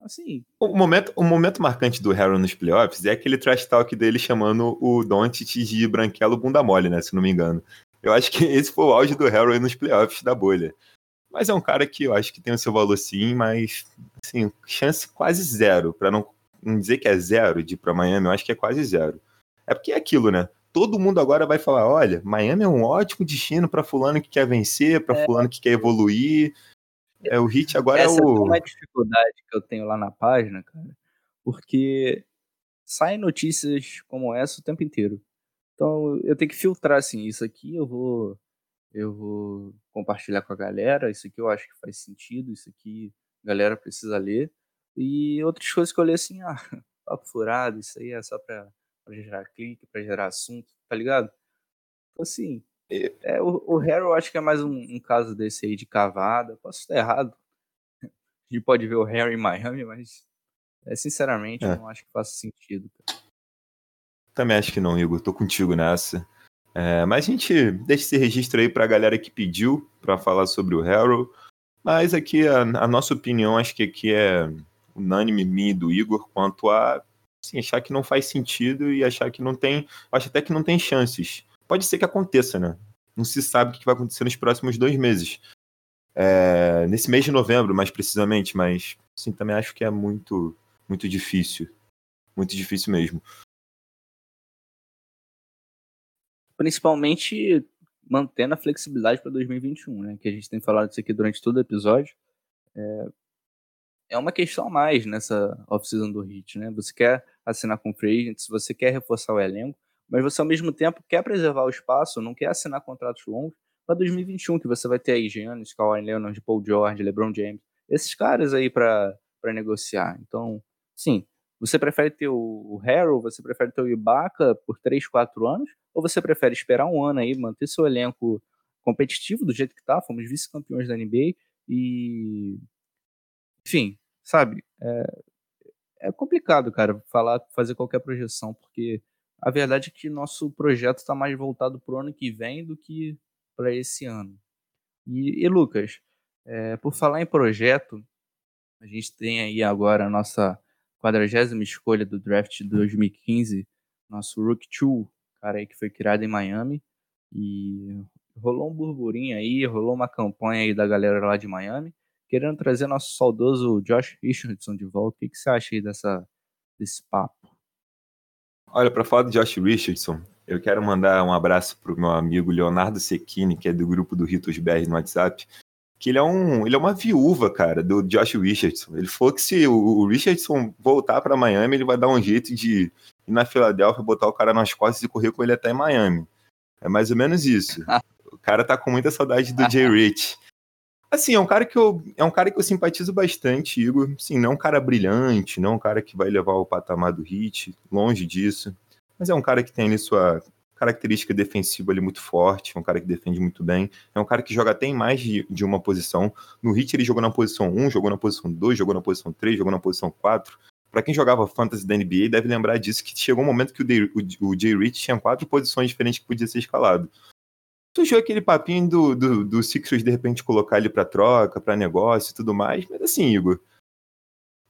assim. O momento, o momento marcante do Harry nos playoffs é aquele trash talk dele chamando o Doncic de branquelo bunda mole, né? Se não me engano. Eu acho que esse foi o auge do Harry nos playoffs da bolha. Mas é um cara que eu acho que tem o seu valor sim, mas assim, chance quase zero. para não, não dizer que é zero de ir pra Miami, eu acho que é quase zero. É porque é aquilo, né? Todo mundo agora vai falar: olha, Miami é um ótimo destino para fulano que quer vencer, para é. fulano que quer evoluir. É, o Hit agora Essa é o. é uma dificuldade que eu tenho lá na página, cara, porque saem notícias como essa o tempo inteiro. Então eu tenho que filtrar assim, isso aqui eu vou eu vou compartilhar com a galera, isso aqui eu acho que faz sentido, isso aqui a galera precisa ler. E outras coisas que eu leio assim, ah, [laughs] papo furado, isso aí é só pra, pra gerar clique, pra gerar assunto, tá ligado? Então, assim, é, o, o eu acho que é mais um, um, caso desse aí de cavada. Posso estar errado. [laughs] A gente pode ver o Harry em Miami, mas é, sinceramente é. eu não acho que faça sentido. Cara. Também acho que não, Igor. Tô contigo nessa. É, mas a gente deixa esse registro aí pra galera que pediu para falar sobre o Harold. Mas aqui a, a, nossa opinião, acho que aqui é unânime, minha e do Igor, quanto a assim, achar que não faz sentido e achar que não tem. Acho até que não tem chances. Pode ser que aconteça, né? Não se sabe o que vai acontecer nos próximos dois meses. É, nesse mês de novembro, mais precisamente, mas sim, também acho que é muito, muito difícil. Muito difícil mesmo. Principalmente mantendo a flexibilidade para 2021, né? Que a gente tem falado isso aqui durante todo o episódio. É, é uma questão a mais nessa off-season do Hit, né? Você quer assinar com free agents, você quer reforçar o elenco, mas você ao mesmo tempo quer preservar o espaço, não quer assinar contratos longos para 2021, que você vai ter aí Giannis, Kawhi Leonard, Paul George, LeBron James, esses caras aí para negociar. Então, sim, você prefere ter o Harrell, você prefere ter o Ibaka por 3, 4 anos, ou você prefere esperar um ano aí, manter seu elenco competitivo do jeito que tá, fomos vice-campeões da NBA e enfim, sabe, é, é complicado, cara, falar, fazer qualquer projeção, porque a verdade é que nosso projeto está mais voltado para o ano que vem do que para esse ano. E, e Lucas, é, por falar em projeto, a gente tem aí agora a nossa quadragésima escolha do draft de 2015, nosso Rook 2, cara aí que foi criado em Miami. E rolou um burburinho aí, rolou uma campanha aí da galera lá de Miami, querendo trazer nosso saudoso Josh Richardson de volta. O que, que você acha aí dessa, desse papo? Olha, para falar do Josh Richardson, eu quero mandar um abraço pro meu amigo Leonardo Secchini, que é do grupo do Ritos BR no WhatsApp, que ele é um, ele é uma viúva, cara, do Josh Richardson. Ele falou que se o, Richardson voltar para Miami, ele vai dar um jeito de ir na Filadélfia, botar o cara nas costas e correr com ele até em Miami. É mais ou menos isso. [laughs] o cara tá com muita saudade do Jay Rich. Assim, é um cara que eu é um cara que eu simpatizo bastante, Igor. Sim, não é um cara brilhante, não é um cara que vai levar o patamar do hit, longe disso. Mas é um cara que tem ali sua característica defensiva ali muito forte, é um cara que defende muito bem, é um cara que joga até em mais de, de uma posição. No hit ele jogou na posição 1, jogou na posição 2, jogou na posição 3, jogou na posição 4. Para quem jogava fantasy da NBA deve lembrar disso que chegou um momento que o, o, o Jay Rich tinha quatro posições diferentes que podia ser escalado surgiu aquele papinho do, do, do Sixers de repente colocar ele para troca, para negócio e tudo mais. Mas assim, Igor,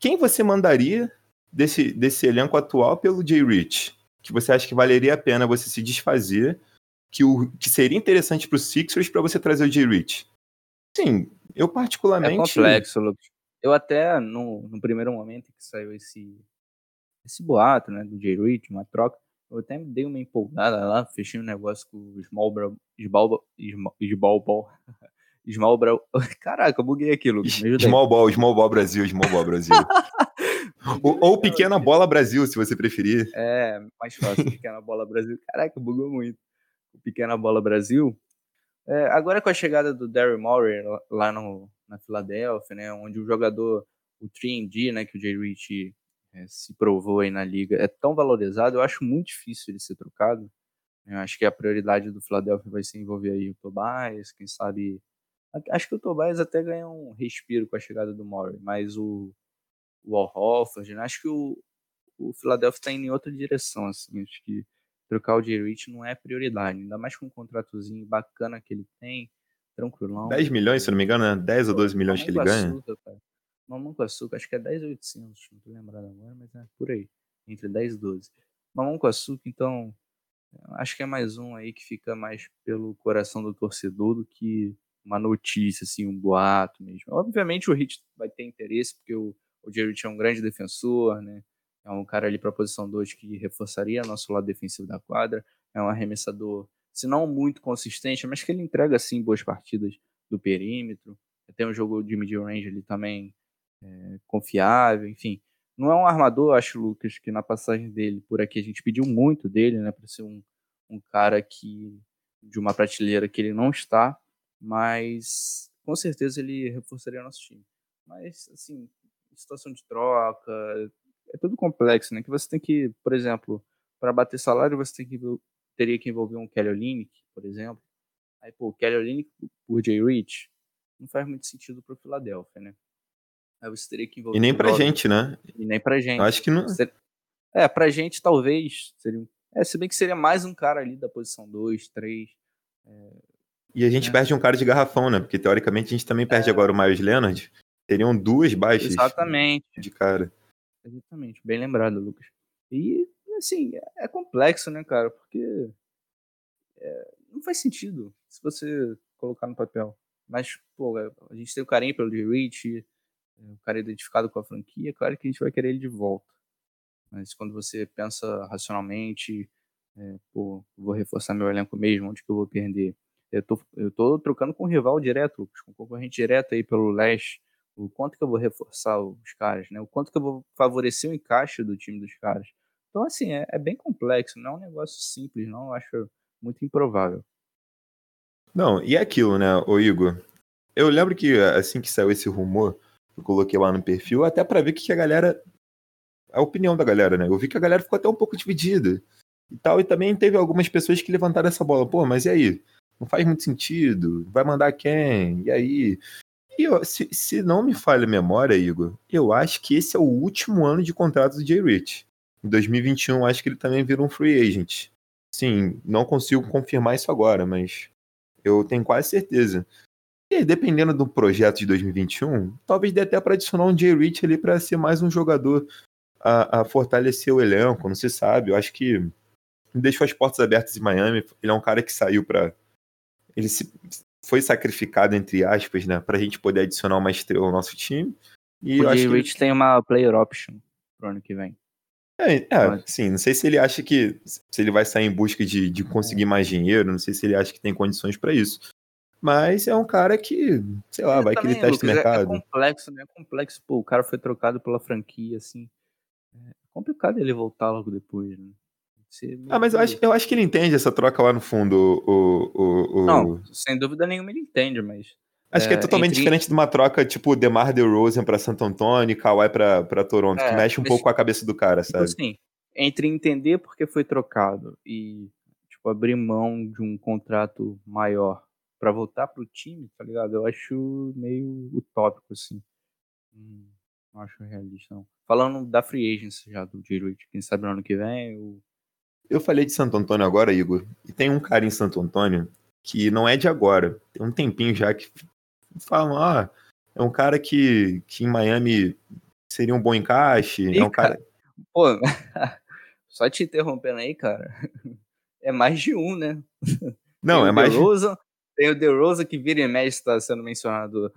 quem você mandaria desse, desse elenco atual pelo Jay Rich? Que você acha que valeria a pena você se desfazer? Que, o, que seria interessante para os Sixers para você trazer o Jay Rich? Sim, eu particularmente. É complexo, Lucas. Eu até, no, no primeiro momento que saiu esse, esse boato né, do Jay Rich, uma troca, eu até me dei uma empolgada lá, fechei um negócio com o Small Bra... Small, Small Ball. [laughs] Small Bra... [laughs] Caraca, eu buguei aqui, Lucas. Small Ball, Small Ball Brasil, Small Ball Brasil. [laughs] ou, ou, Pequena Bola Brasil, se você preferir. É, mais fácil, Pequena Bola Brasil. Caraca, bugou muito. Pequena Bola Brasil. É, agora com a chegada do Daryl Morey lá no, na Filadélfia, né, onde o jogador, o 3D, né, que o Jay Rich é, se provou aí na liga, é tão valorizado, eu acho muito difícil ele ser trocado. Eu acho que a prioridade do Philadelphia vai ser envolver aí o Tobias, quem sabe. Acho que o Tobias até ganha um respiro com a chegada do Murray, mas o, o Al Horford, né? acho que o, o Philadelphia está indo em outra direção, assim. Acho que trocar o Jay Rich não é prioridade, ainda mais com um contratozinho bacana que ele tem, tranquilão. 10 milhões, se não me engano, né? 10 ou 12 milhões que ele ganha. Açúcar, Mamão com açúcar, acho que é 10,800, não tô lembrado agora, mas é por aí, entre 10 e 12. Mamão com açúcar, então, acho que é mais um aí que fica mais pelo coração do torcedor do que uma notícia, assim, um boato mesmo. Obviamente o Hit vai ter interesse, porque o, o Jerry é um grande defensor, né? É um cara ali para a posição 2 que reforçaria nosso lado defensivo da quadra. É um arremessador, se não muito consistente, mas que ele entrega, assim, boas partidas do perímetro tem um jogo de mid-range ali também é, confiável, enfim. Não é um armador, acho, Lucas, que na passagem dele por aqui a gente pediu muito dele, né, para ser um, um cara que de uma prateleira que ele não está, mas com certeza ele reforçaria nosso time. Mas, assim, situação de troca, é tudo complexo, né? Que você tem que, por exemplo, para bater salário, você que, teria que envolver um Kelly Olynyk, por exemplo. Aí, pô, Kelly Olynyk por Jay Rich não faz muito sentido pro Philadelphia, né? Você teria que envolver. E nem pra gente, né? E nem pra gente. Eu acho que não. É, pra gente talvez seria. É, se bem que seria mais um cara ali da posição 2, 3. É... E a gente é. perde um cara de garrafão, né? Porque teoricamente a gente também perde é. agora o Miles Leonard. Teriam duas baixas Exatamente. de cara. Exatamente, bem lembrado, Lucas. E, assim, é complexo, né, cara? Porque é, não faz sentido se você colocar no papel. Mas, pô, é, a gente tem o carinho pelo J. Rich, é, o cara identificado com a franquia, claro que a gente vai querer ele de volta. Mas quando você pensa racionalmente, é, pô, vou reforçar meu elenco mesmo, onde que eu vou perder? Eu tô, eu tô trocando com um rival direto, com um concorrente direto aí pelo leste o quanto que eu vou reforçar os caras, né? O quanto que eu vou favorecer o encaixe do time dos caras. Então, assim, é, é bem complexo, não é um negócio simples, não. Eu acho muito improvável. Não, e é aquilo, né, o Igor? Eu lembro que assim que saiu esse rumor, eu coloquei lá no perfil, até para ver o que a galera. A opinião da galera, né? Eu vi que a galera ficou até um pouco dividida e tal, e também teve algumas pessoas que levantaram essa bola. Pô, mas e aí? Não faz muito sentido. Vai mandar quem? E aí? E eu, se, se não me falha a memória, Igor, eu acho que esse é o último ano de contrato do Jay Rich. Em 2021, acho que ele também vira um free agent. Sim, não consigo confirmar isso agora, mas eu tenho quase certeza. E dependendo do projeto de 2021, talvez dê até para adicionar um Jay Rich ali para ser mais um jogador a, a, fortalecer o elenco, não se sabe. Eu acho que deixou as portas abertas em Miami. Ele é um cara que saiu para ele se, foi sacrificado, entre aspas, né? Pra gente poder adicionar uma estrela ao nosso time. E o Jay Rich tem uma player option pro ano que vem. É, é sim, não sei se ele acha que se ele vai sair em busca de, de conseguir mais dinheiro, não sei se ele acha que tem condições para isso. Mas é um cara que, sei lá, vai também, que ele testa o mercado. É, é complexo, né? É complexo, pô, o cara foi trocado pela franquia, assim. É complicado ele voltar logo depois, né? Ah, mas eu acho, eu acho que ele entende essa troca lá no fundo. O, o, o... Não, sem dúvida nenhuma ele entende, mas. Acho é, que é totalmente entre... diferente de uma troca tipo DeMar DeRozan para Santo Antônio e Kawhi para Toronto, é, que mexe um mas, pouco com a cabeça do cara, tipo sabe? Sim. Entre entender porque foi trocado e tipo abrir mão de um contrato maior para voltar pro time, tá ligado? Eu acho meio utópico assim. Hum, não acho realista não. Falando da free agency já do J. quem sabe no ano que vem, o eu falei de Santo Antônio agora, Igor, e tem um cara em Santo Antônio que não é de agora, tem um tempinho já que falam, ah, é um cara que, que em Miami seria um bom encaixe, é um cara... cara... Pô, [laughs] só te interrompendo aí, cara, [laughs] é mais de um, né? Não, é mais de... Tem o DeRozan que vira e mexe, está sendo mencionado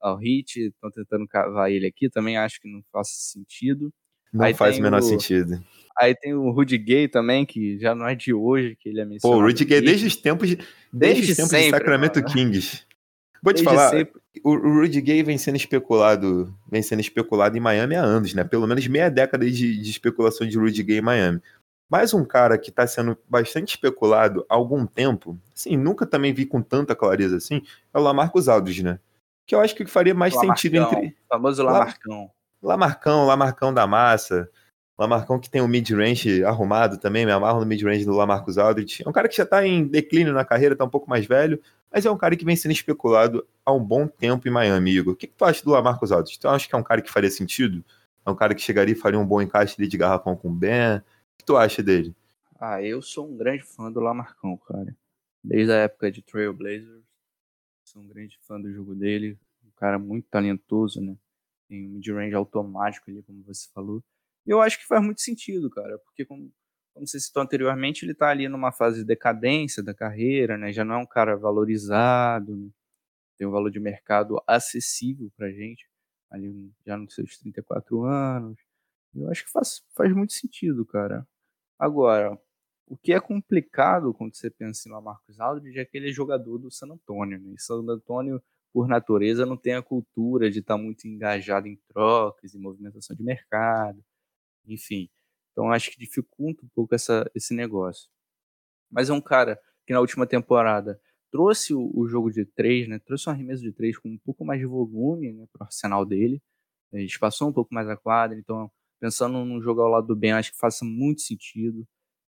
ao Hit, estão tentando cavar ele aqui, também acho que não faz sentido. Não aí faz o menor o... sentido. Aí tem o Rudy Gay também, que já não é de hoje que ele é mencionado. Pô, o Rudy Gay desde os tempos de, desde, desde os tempos sempre, de Sacramento mano. Kings. Vou te desde falar, sempre. o, o Rudy Gay vem sendo especulado, vem sendo especulado em Miami há anos, né? Pelo menos meia década de, de especulação de Rudy Gay em Miami. Mais um cara que está sendo bastante especulado há algum tempo, assim, nunca também vi com tanta clareza assim, é o Lamarcus Aldridge, né? Que eu acho que faria mais Lamarcão, sentido entre... O famoso Lamarcão. Lamarcão, Lamarcão da massa. Lamarcão que tem o um mid-range arrumado também, me amarro no mid-range do Lamarcus Aldridge. É um cara que já tá em declínio na carreira, tá um pouco mais velho, mas é um cara que vem sendo especulado há um bom tempo em Miami, Igor. O que, que tu acha do Lamarcus Aldridge? Tu acha que é um cara que faria sentido? É um cara que chegaria e faria um bom encaixe de garrafão com o Ben? Que tu acha dele? Ah, eu sou um grande fã do Lamarcão, cara. Desde a época de Trailblazers, sou um grande fã do jogo dele. Um cara muito talentoso, né? Tem um mid-range automático ali, como você falou. E eu acho que faz muito sentido, cara, porque como, como você citou anteriormente, ele está ali numa fase de decadência da carreira, né? Já não é um cara valorizado, né? tem um valor de mercado acessível pra gente, ali já nos seus 34 anos. Eu acho que faz, faz muito sentido, cara. Agora, o que é complicado quando você pensa em Marcos Aldridge é que ele é jogador do San Antonio, né? E San Antonio por natureza, não tem a cultura de estar tá muito engajado em trocas e movimentação de mercado, enfim. Então acho que dificulta um pouco essa, esse negócio. Mas é um cara que na última temporada trouxe o, o jogo de três, né? Trouxe um arremesso de três com um pouco mais de volume né, para o arsenal dele. Ele espaçou um pouco mais a quadra, então pensando num jogo ao lado do Ben, acho que faça muito sentido.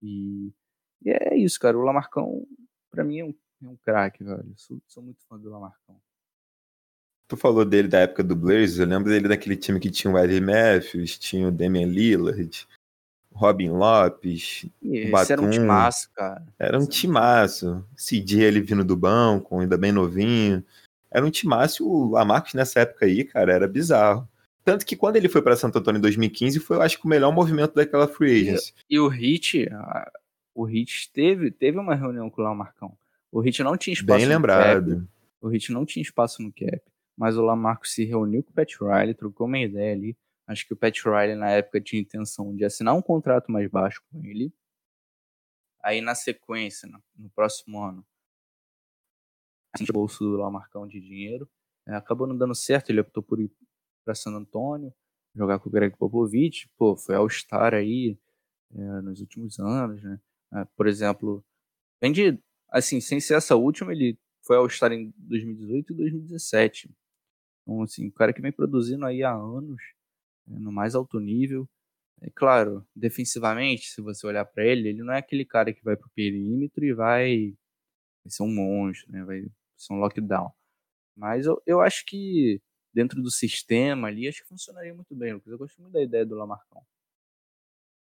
E, e é isso, cara. O Lamarcão, para mim, é um, é um craque, velho. Sou, sou muito fã do Lamarcão. Tu falou dele da época do Blazers, eu lembro dele daquele time que tinha o Eddie Matthews, tinha o Damian Lillard, Robin Lopes, Esse Batum. era um timaço, cara. Era um timaço. CJ ele vindo do banco, ainda bem novinho. Era um timaço. O Lamarcus nessa época aí, cara, era bizarro. Tanto que quando ele foi para Santo Antônio em 2015, foi, eu acho que, o melhor movimento daquela free agency. E, e o Hit, o Hit teve, teve uma reunião com o Lamarcão. O Hit não tinha espaço Bem lembrado. Cap. O Hit não tinha espaço no cap mas o Lamarco se reuniu com o Pat Riley, trocou uma ideia ali. Acho que o Pat Riley na época tinha intenção de assinar um contrato mais baixo com ele. Aí na sequência, no, próximo ano, a bolso do Lamarcão de dinheiro. É, acabou não dando certo, ele optou por ir para San Antônio, jogar com o Greg Popovich. Pô, foi All-Star aí é, nos últimos anos, né? É, por exemplo, vem de, assim, sem ser essa última, ele foi All-Star em 2018 e 2017. Então, assim, o cara que vem produzindo aí há anos, né, no mais alto nível. É claro, defensivamente, se você olhar para ele, ele não é aquele cara que vai pro perímetro e vai, vai ser um monstro, né? Vai ser um lockdown. Mas eu, eu acho que dentro do sistema ali, acho que funcionaria muito bem, Lucas. Eu gosto muito da ideia do Lamarcão.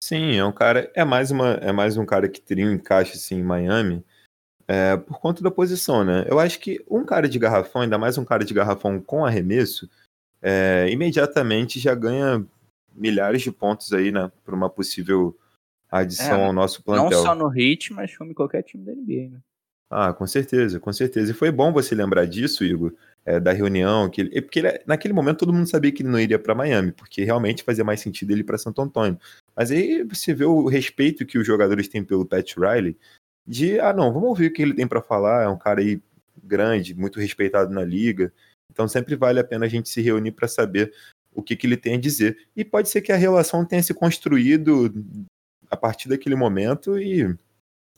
Sim, é um cara, é mais uma, é mais um cara que teria um encaixe assim em Miami, é, por conta da posição, né? Eu acho que um cara de garrafão, ainda mais um cara de garrafão com arremesso, é, imediatamente já ganha milhares de pontos aí, né? Por uma possível adição é, ao nosso plantel. Não só no Hit, mas como em qualquer time da NBA, né? Ah, com certeza, com certeza. E foi bom você lembrar disso, Igor, é, da reunião, que ele, porque ele, naquele momento todo mundo sabia que ele não iria para Miami, porque realmente fazia mais sentido ele ir para Santo Antônio. Mas aí você vê o respeito que os jogadores têm pelo Pat Riley, de, ah, não, vamos ouvir o que ele tem para falar, é um cara aí grande, muito respeitado na liga, então sempre vale a pena a gente se reunir para saber o que, que ele tem a dizer. E pode ser que a relação tenha se construído a partir daquele momento e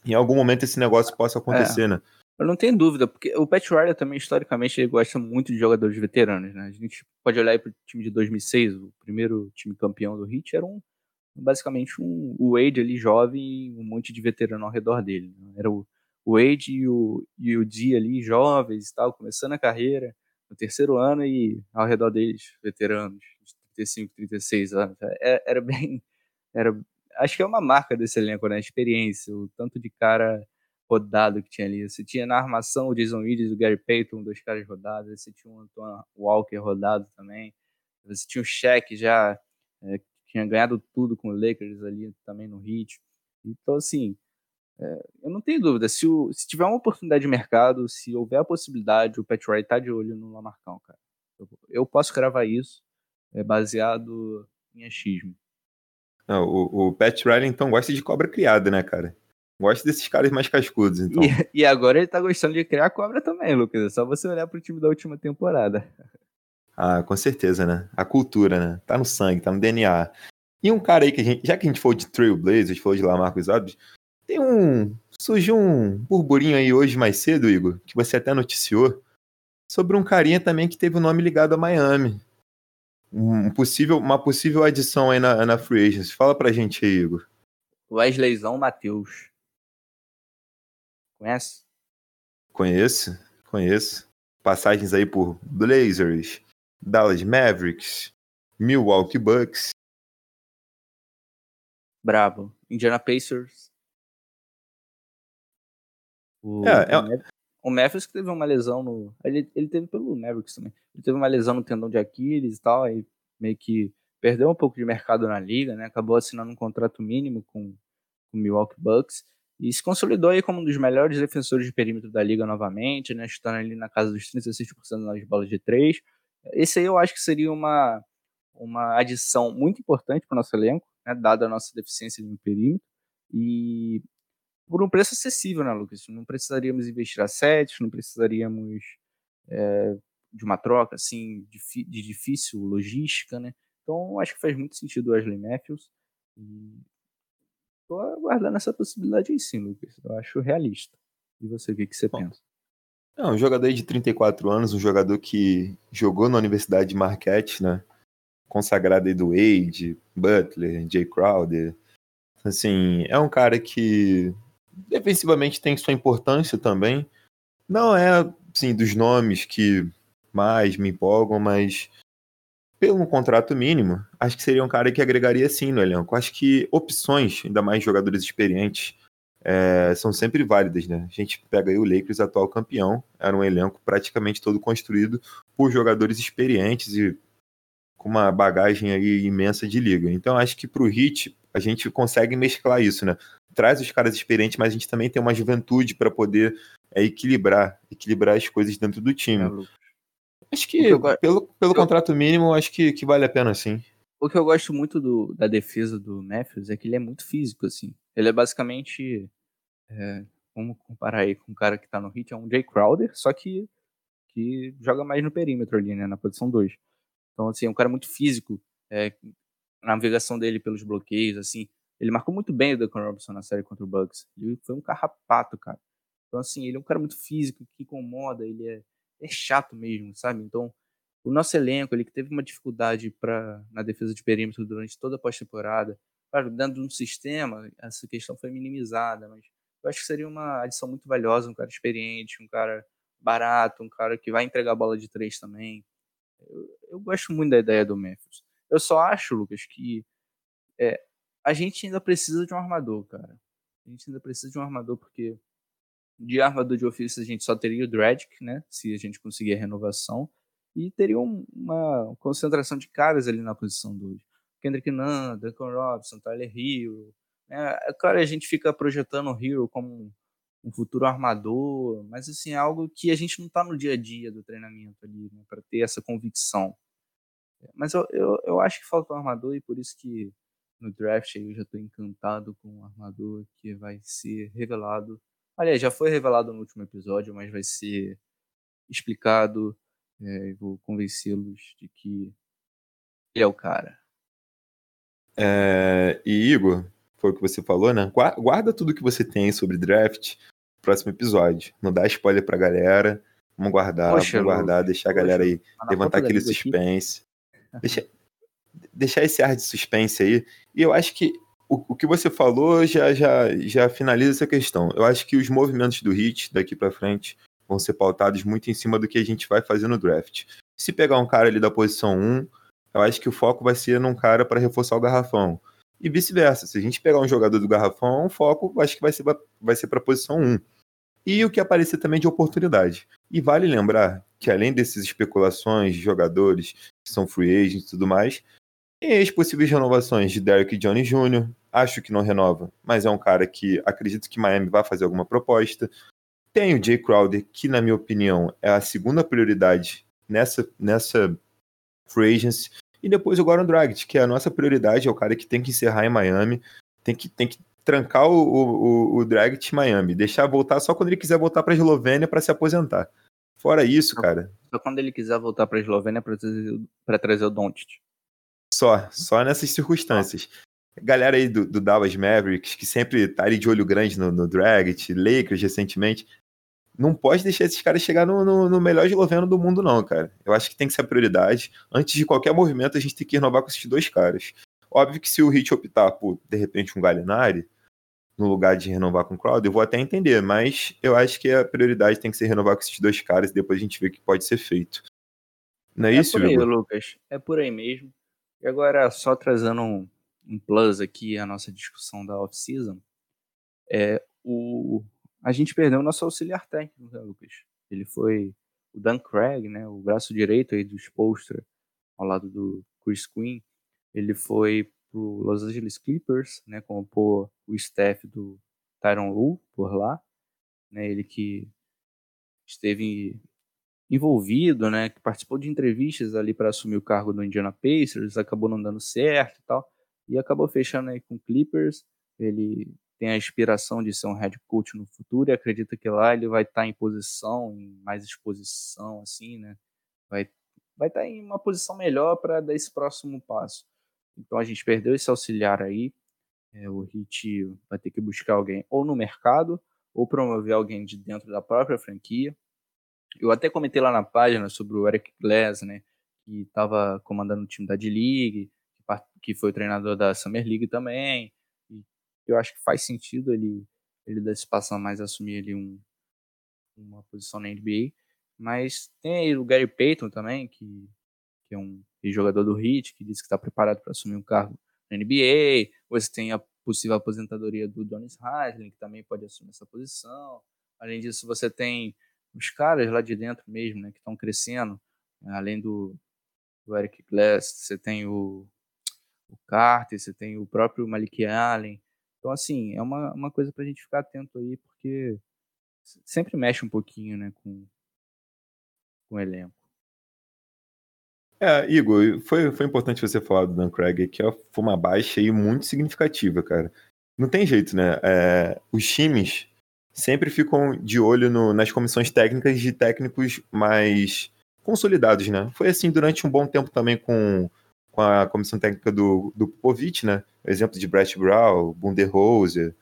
em algum momento esse negócio possa acontecer, é. né? Eu não tenho dúvida, porque o Pat Riley também, historicamente, ele gosta muito de jogadores veteranos, né? A gente pode olhar para o time de 2006, o primeiro time campeão do Heat, era um basicamente um, o Wade ali jovem um monte de veterano ao redor dele. Né? Era o, Wade e o, e o D ali jovens e tal, começando a carreira no terceiro ano e ao redor deles veteranos de 35, 36 anos. É, era bem, era, acho que é uma marca desse elenco, né? A experiência, o tanto de cara rodado que tinha ali. Você tinha na armação o Jason Willis o Gary Payton, dois caras rodados. Você tinha o Antoine Walker rodado também. Você tinha o Shaq já é, tinha ganhado tudo com o Lakers ali também no Heat. Então, assim, é, eu não tenho dúvida. Se, o, se tiver uma oportunidade de mercado, se houver a possibilidade, o Pat Riley tá de olho no Lamarcão, cara. Eu, eu posso cravar isso é, baseado em achismo. Não, o, o Pat Riley, então, gosta de cobra criada, né, cara? Gosta desses caras mais cascudos, então. E, e, agora ele tá gostando de criar cobra também, Lucas. É só você olhar pro time da última temporada. Ah, com certeza, né? A cultura, né? Tá no sangue, tá no DNA. E um cara aí que a gente, já que a gente falou de Trailblazers, falou de Lamarcus Aldridge, tem um surgiu um burburinho aí hoje mais cedo, Igor, que você até noticiou, sobre um carinha também que teve o nome ligado a Miami. Um possível, uma possível adição aí na, na Free Agents. Fala pra gente aí, Igor. Wesleyzão Matheus. Conhece? Conheço, conheço. Passagens aí por Blazers, Dallas Mavericks, Milwaukee Bucks. Bravo. Indiana Pacers. O, é, é... o Memphis que teve uma lesão no. Ele, ele teve pelo Mavericks também. Ele teve uma lesão no tendão de Aquiles e tal, aí meio que perdeu um pouco de mercado na liga, né? Acabou assinando um contrato mínimo com, com o Milwaukee Bucks e se consolidou aí como um dos melhores defensores de perímetro da liga novamente, né? Chutando ali na casa dos 36% nas bolas de três. Esse aí eu acho que seria uma, uma adição muito importante para o nosso elenco, né, dada a nossa deficiência no perímetro, e por um preço acessível, né, Lucas? Não precisaríamos investir assets, não precisaríamos é, de uma troca assim de, difícil logística, né? Então acho que faz muito sentido o Wesley Matthews e tô aguardando essa possibilidade aí sim, Lucas. Eu acho realista. E você, o que, que você Bom, pensa? É um jogador de 34 anos, um jogador que jogou na Universidade de Marquette, né? Consagrado aí do Wade, Butler, Jay Crowder. Assim, é um cara que defensivamente tem sua importância também. Não é, assim, dos nomes que mais me empolgam, mas pelo contrato mínimo, acho que seria um cara que agregaria sim no elenco. Acho que opções, ainda mais jogadores experientes, é, são sempre válidas, né? A gente pega aí o Lakers, atual campeão, era um elenco praticamente todo construído por jogadores experientes e com uma bagagem aí imensa de liga. Então acho que para o Heat a gente consegue mesclar isso, né? Traz os caras experientes, mas a gente também tem uma juventude para poder é, equilibrar, equilibrar as coisas dentro do time. É, acho que eu, pelo, pelo eu, contrato mínimo, acho que, que vale a pena sim. O que eu gosto muito do, da defesa do Matthews é que ele é muito físico, assim. Ele é basicamente. É, vamos comparar aí com um cara que tá no hit, é um Jay Crowder, só que, que joga mais no perímetro ali, né? Na posição 2. Então, assim, é um cara muito físico. É, a navegação dele pelos bloqueios, assim. Ele marcou muito bem o Duncan Robinson na série contra o Bucks. Ele foi um carrapato, cara. Então, assim, ele é um cara muito físico, que incomoda, ele é, é chato mesmo, sabe? Então, o nosso elenco, ele que teve uma dificuldade pra, na defesa de perímetro durante toda a pós-temporada, claro, dentro de um sistema, essa questão foi minimizada, mas eu acho que seria uma adição muito valiosa, um cara experiente, um cara barato, um cara que vai entregar a bola de três também. Eu, eu gosto muito da ideia do Memphis. Eu só acho, Lucas, que é, a gente ainda precisa de um armador, cara. A gente ainda precisa de um armador porque de armador de ofício a gente só teria o Dredic, né? Se a gente conseguir a renovação e teria uma concentração de caras ali na posição 2. Kendrick Nunn, Duncan Robinson, Tyler Hill. Né? É claro, a gente fica projetando o Hill como um futuro armador, mas assim, é algo que a gente não está no dia a dia do treinamento ali, né? para ter essa convicção. Mas eu, eu, eu acho que falta um armador e por isso que no draft eu já estou encantado com um armador que vai ser revelado. Aliás, já foi revelado no último episódio, mas vai ser explicado é, vou convencê-los de que ele é o cara. É, e Igor, foi o que você falou, né? Guarda tudo que você tem sobre draft no próximo episódio. Não dá spoiler pra galera. Vamos guardar, Poxa, vamos guardar, deixar a galera aí tá levantar aquele suspense. Deixa, deixar esse ar de suspense aí. E eu acho que o, o que você falou já, já, já finaliza essa questão. Eu acho que os movimentos do Hit daqui para frente vão ser pautados muito em cima do que a gente vai fazer no draft. Se pegar um cara ali da posição 1, eu acho que o foco vai ser num cara para reforçar o garrafão. E vice-versa. Se a gente pegar um jogador do garrafão, o foco acho que vai ser, vai ser para a posição 1. E o que aparecer também de oportunidade. E vale lembrar que além dessas especulações de jogadores que são free agents e tudo mais, tem as possíveis renovações de Derrick Johnny Jr., acho que não renova, mas é um cara que acredito que Miami vai fazer alguma proposta. Tem o Jay Crowder, que, na minha opinião, é a segunda prioridade nessa, nessa free agency. E depois o Goran Dragic, que é a nossa prioridade, é o cara que tem que encerrar em Miami, tem que, tem que trancar o, o, o Dragic em Miami, deixar voltar só quando ele quiser voltar para a Eslovênia para se aposentar. Fora isso, cara. Só quando ele quiser voltar para a Eslovênia para trazer, trazer o Doncic. Só, só nessas circunstâncias galera aí do, do, Dallas Mavericks, que sempre tá ali de olho grande no, no Dragic, Lakers recentemente, não pode deixar esses caras chegar no, no, no, melhor esloveno do mundo, não, cara. Eu acho que tem que ser a prioridade. Antes de qualquer movimento, a gente tem que renovar com esses dois caras. Óbvio que se o Hit optar por, de repente, um Galinari, no lugar de renovar com o Crowder, eu vou até entender, mas eu acho que a prioridade tem que ser renovar com esses dois caras e depois a gente vê o que pode ser feito. Não é, é isso, por aí, Lucas? É por aí mesmo. E agora, só trazendo um, um plus aqui a nossa discussão da off-season, é, o, a gente perdeu o nosso auxiliar técnico, né, Lucas? Ele foi o Dan Craig, né, o braço direito aí do Spolstra, ao lado do Chris Quinn. Ele foi pro Los Angeles Clippers, né, compor o staff do Tyron Lue por lá, né, ele que esteve envolvido, né, que participou de entrevistas ali para assumir o cargo do Indiana Pacers, acabou não dando certo e tal e acabou fechando aí com Clippers. Ele tem a inspiração de ser um head coach no futuro e acredita que lá ele vai estar em posição, em mais exposição, assim, né? vai vai estar tá em uma posição melhor para dar esse próximo passo. Então a gente perdeu esse auxiliar aí. É, o Hit vai ter que buscar alguém ou no mercado ou promover alguém de dentro da própria franquia. Eu até comentei lá na página sobre o Eric Glass, né, que estava comandando o time da D-League, que foi o treinador da Summer League também. E eu acho que faz sentido ele ele dar esse passo a mais assumir ali um, uma posição na NBA. Mas tem aí o Gary Payton também, que, que é um jogador do Heat, que disse que está preparado para assumir um cargo na NBA. Você tem a possível aposentadoria do Donis Haslem, que também pode assumir essa posição. Além disso, você tem os caras lá de dentro mesmo, né, que estão crescendo. Além do, do Eric Glass, você tem o, o Carter, você tem o próprio Malik Allen. Então, assim, é uma, uma coisa para a gente ficar atento aí, porque sempre mexe um pouquinho né, com, com o elenco. É, Igor, foi, foi importante você falar do Dan Craig, que foi uma baixa aí muito significativa, cara. Não tem jeito, né? É, os times sempre ficam de olho no, nas comissões técnicas de técnicos mais consolidados, né? Foi assim durante um bom tempo também com, com a comissão técnica do, do Popovich, né? Exemplo de Brett Brown, Bunderhose,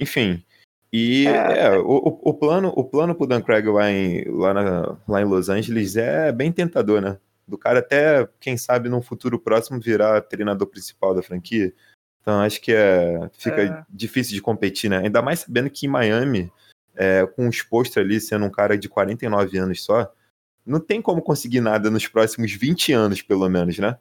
enfim. E é. É, o, o, plano o plano pro Dan Craig lá em, lá, na, lá em Los Angeles é bem tentador, né? Do cara até, quem sabe, num futuro próximo virar treinador principal da franquia. Então acho que é, fica é. difícil de competir, né? Ainda mais sabendo que em Miami, é, com o exposto ali sendo um cara de 49 anos só, não tem como conseguir nada nos próximos 20 anos, pelo menos, né?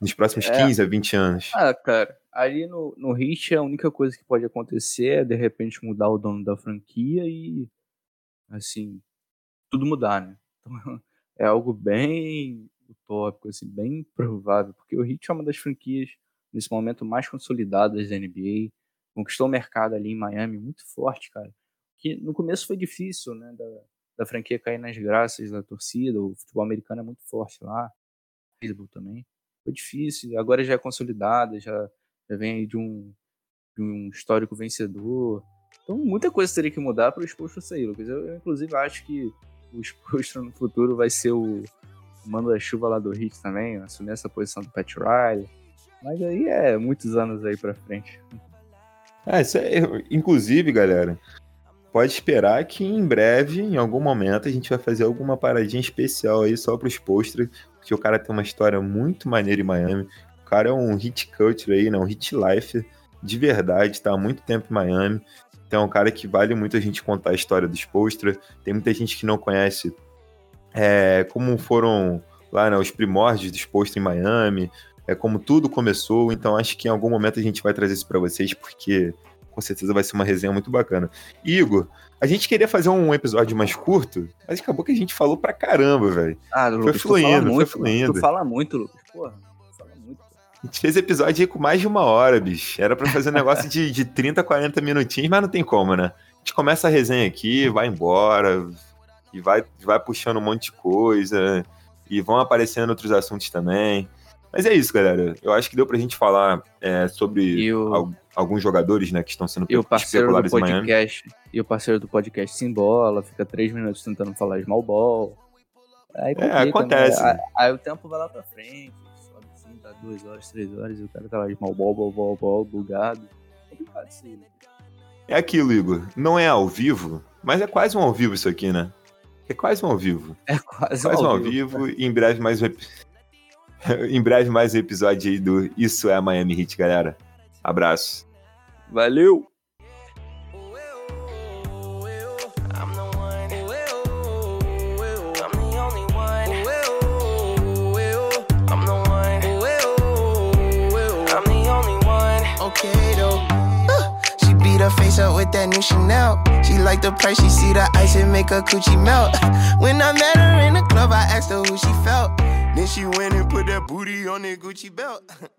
Nos próximos é. 15 a 20 anos. Ah, cara, ali no, no Hit a única coisa que pode acontecer é de repente mudar o dono da franquia e assim, tudo mudar, né? Então, [laughs] é algo bem utópico, assim, bem provável, porque o Hit é uma das franquias nesse momento mais consolidadas da NBA, conquistou o mercado ali em Miami muito forte, cara. Que no começo foi difícil, né, da, da franquia cair nas graças da torcida, o futebol americano é muito forte lá, o beisebol também. Foi difícil, agora já é consolidada, já já vem aí de um, de um histórico vencedor. Então muita coisa teria que mudar para o exposto sair, Lucas. Eu, eu, inclusive, acho que o exposto no futuro vai ser o, o mando da chuva lá do Heat também, assumir essa posição do Pat Riley. Mas aí é muitos anos aí para frente. É, isso é, inclusive, galera, pode esperar que em breve, em algum momento, a gente vai fazer alguma paradinha especial aí só para os posters, porque o cara tem uma história muito maneira em Miami cara é um hit culture aí, né? Um hit life de verdade, tá há muito tempo em Miami. Então é um cara que vale muito a gente contar a história dos Postra. Tem muita gente que não conhece é, como foram lá né, os primórdios dos Postra em Miami, é como tudo começou. Então acho que em algum momento a gente vai trazer isso para vocês, porque com certeza vai ser uma resenha muito bacana. Igor, a gente queria fazer um episódio mais curto, mas acabou que a gente falou pra caramba, velho. Ah, Lucas, foi fluindo, muito, foi fluindo. Tu fala muito, Lucas, porra. A gente fez episódio aí com mais de uma hora, bicho. Era para fazer um negócio de, de 30, 40 minutinhos, mas não tem como, né? A gente começa a resenha aqui, vai embora, e vai, vai puxando um monte de coisa, e vão aparecendo outros assuntos também. Mas é isso, galera. Eu acho que deu pra gente falar é, sobre o... alguns jogadores, né, que estão sendo e o parceiro do podcast, E o parceiro do podcast Simbola, fica três minutos tentando falar small ball. Aí, é, né? acontece. Né? Aí, aí, o tempo vai lá pra frente tá duas horas, três horas, e o cara tá lá de mal bol, bol, bol, bol, bugado. Né? É aquilo, Igor. Não é ao vivo, mas é quase um ao vivo isso aqui, né? É quase um ao vivo. É quase, quase um ao, vivo. vivo e em breve mais um [laughs] em breve mais um episódio aí do Isso é Miami Heat, galera. Abraço. Valeu! her face up with that new Chanel. She like the price, she see the ice and make her coochie melt. [laughs] when I met her in the club, I asked her who she felt. Then she went and put that booty on that Gucci belt. [laughs]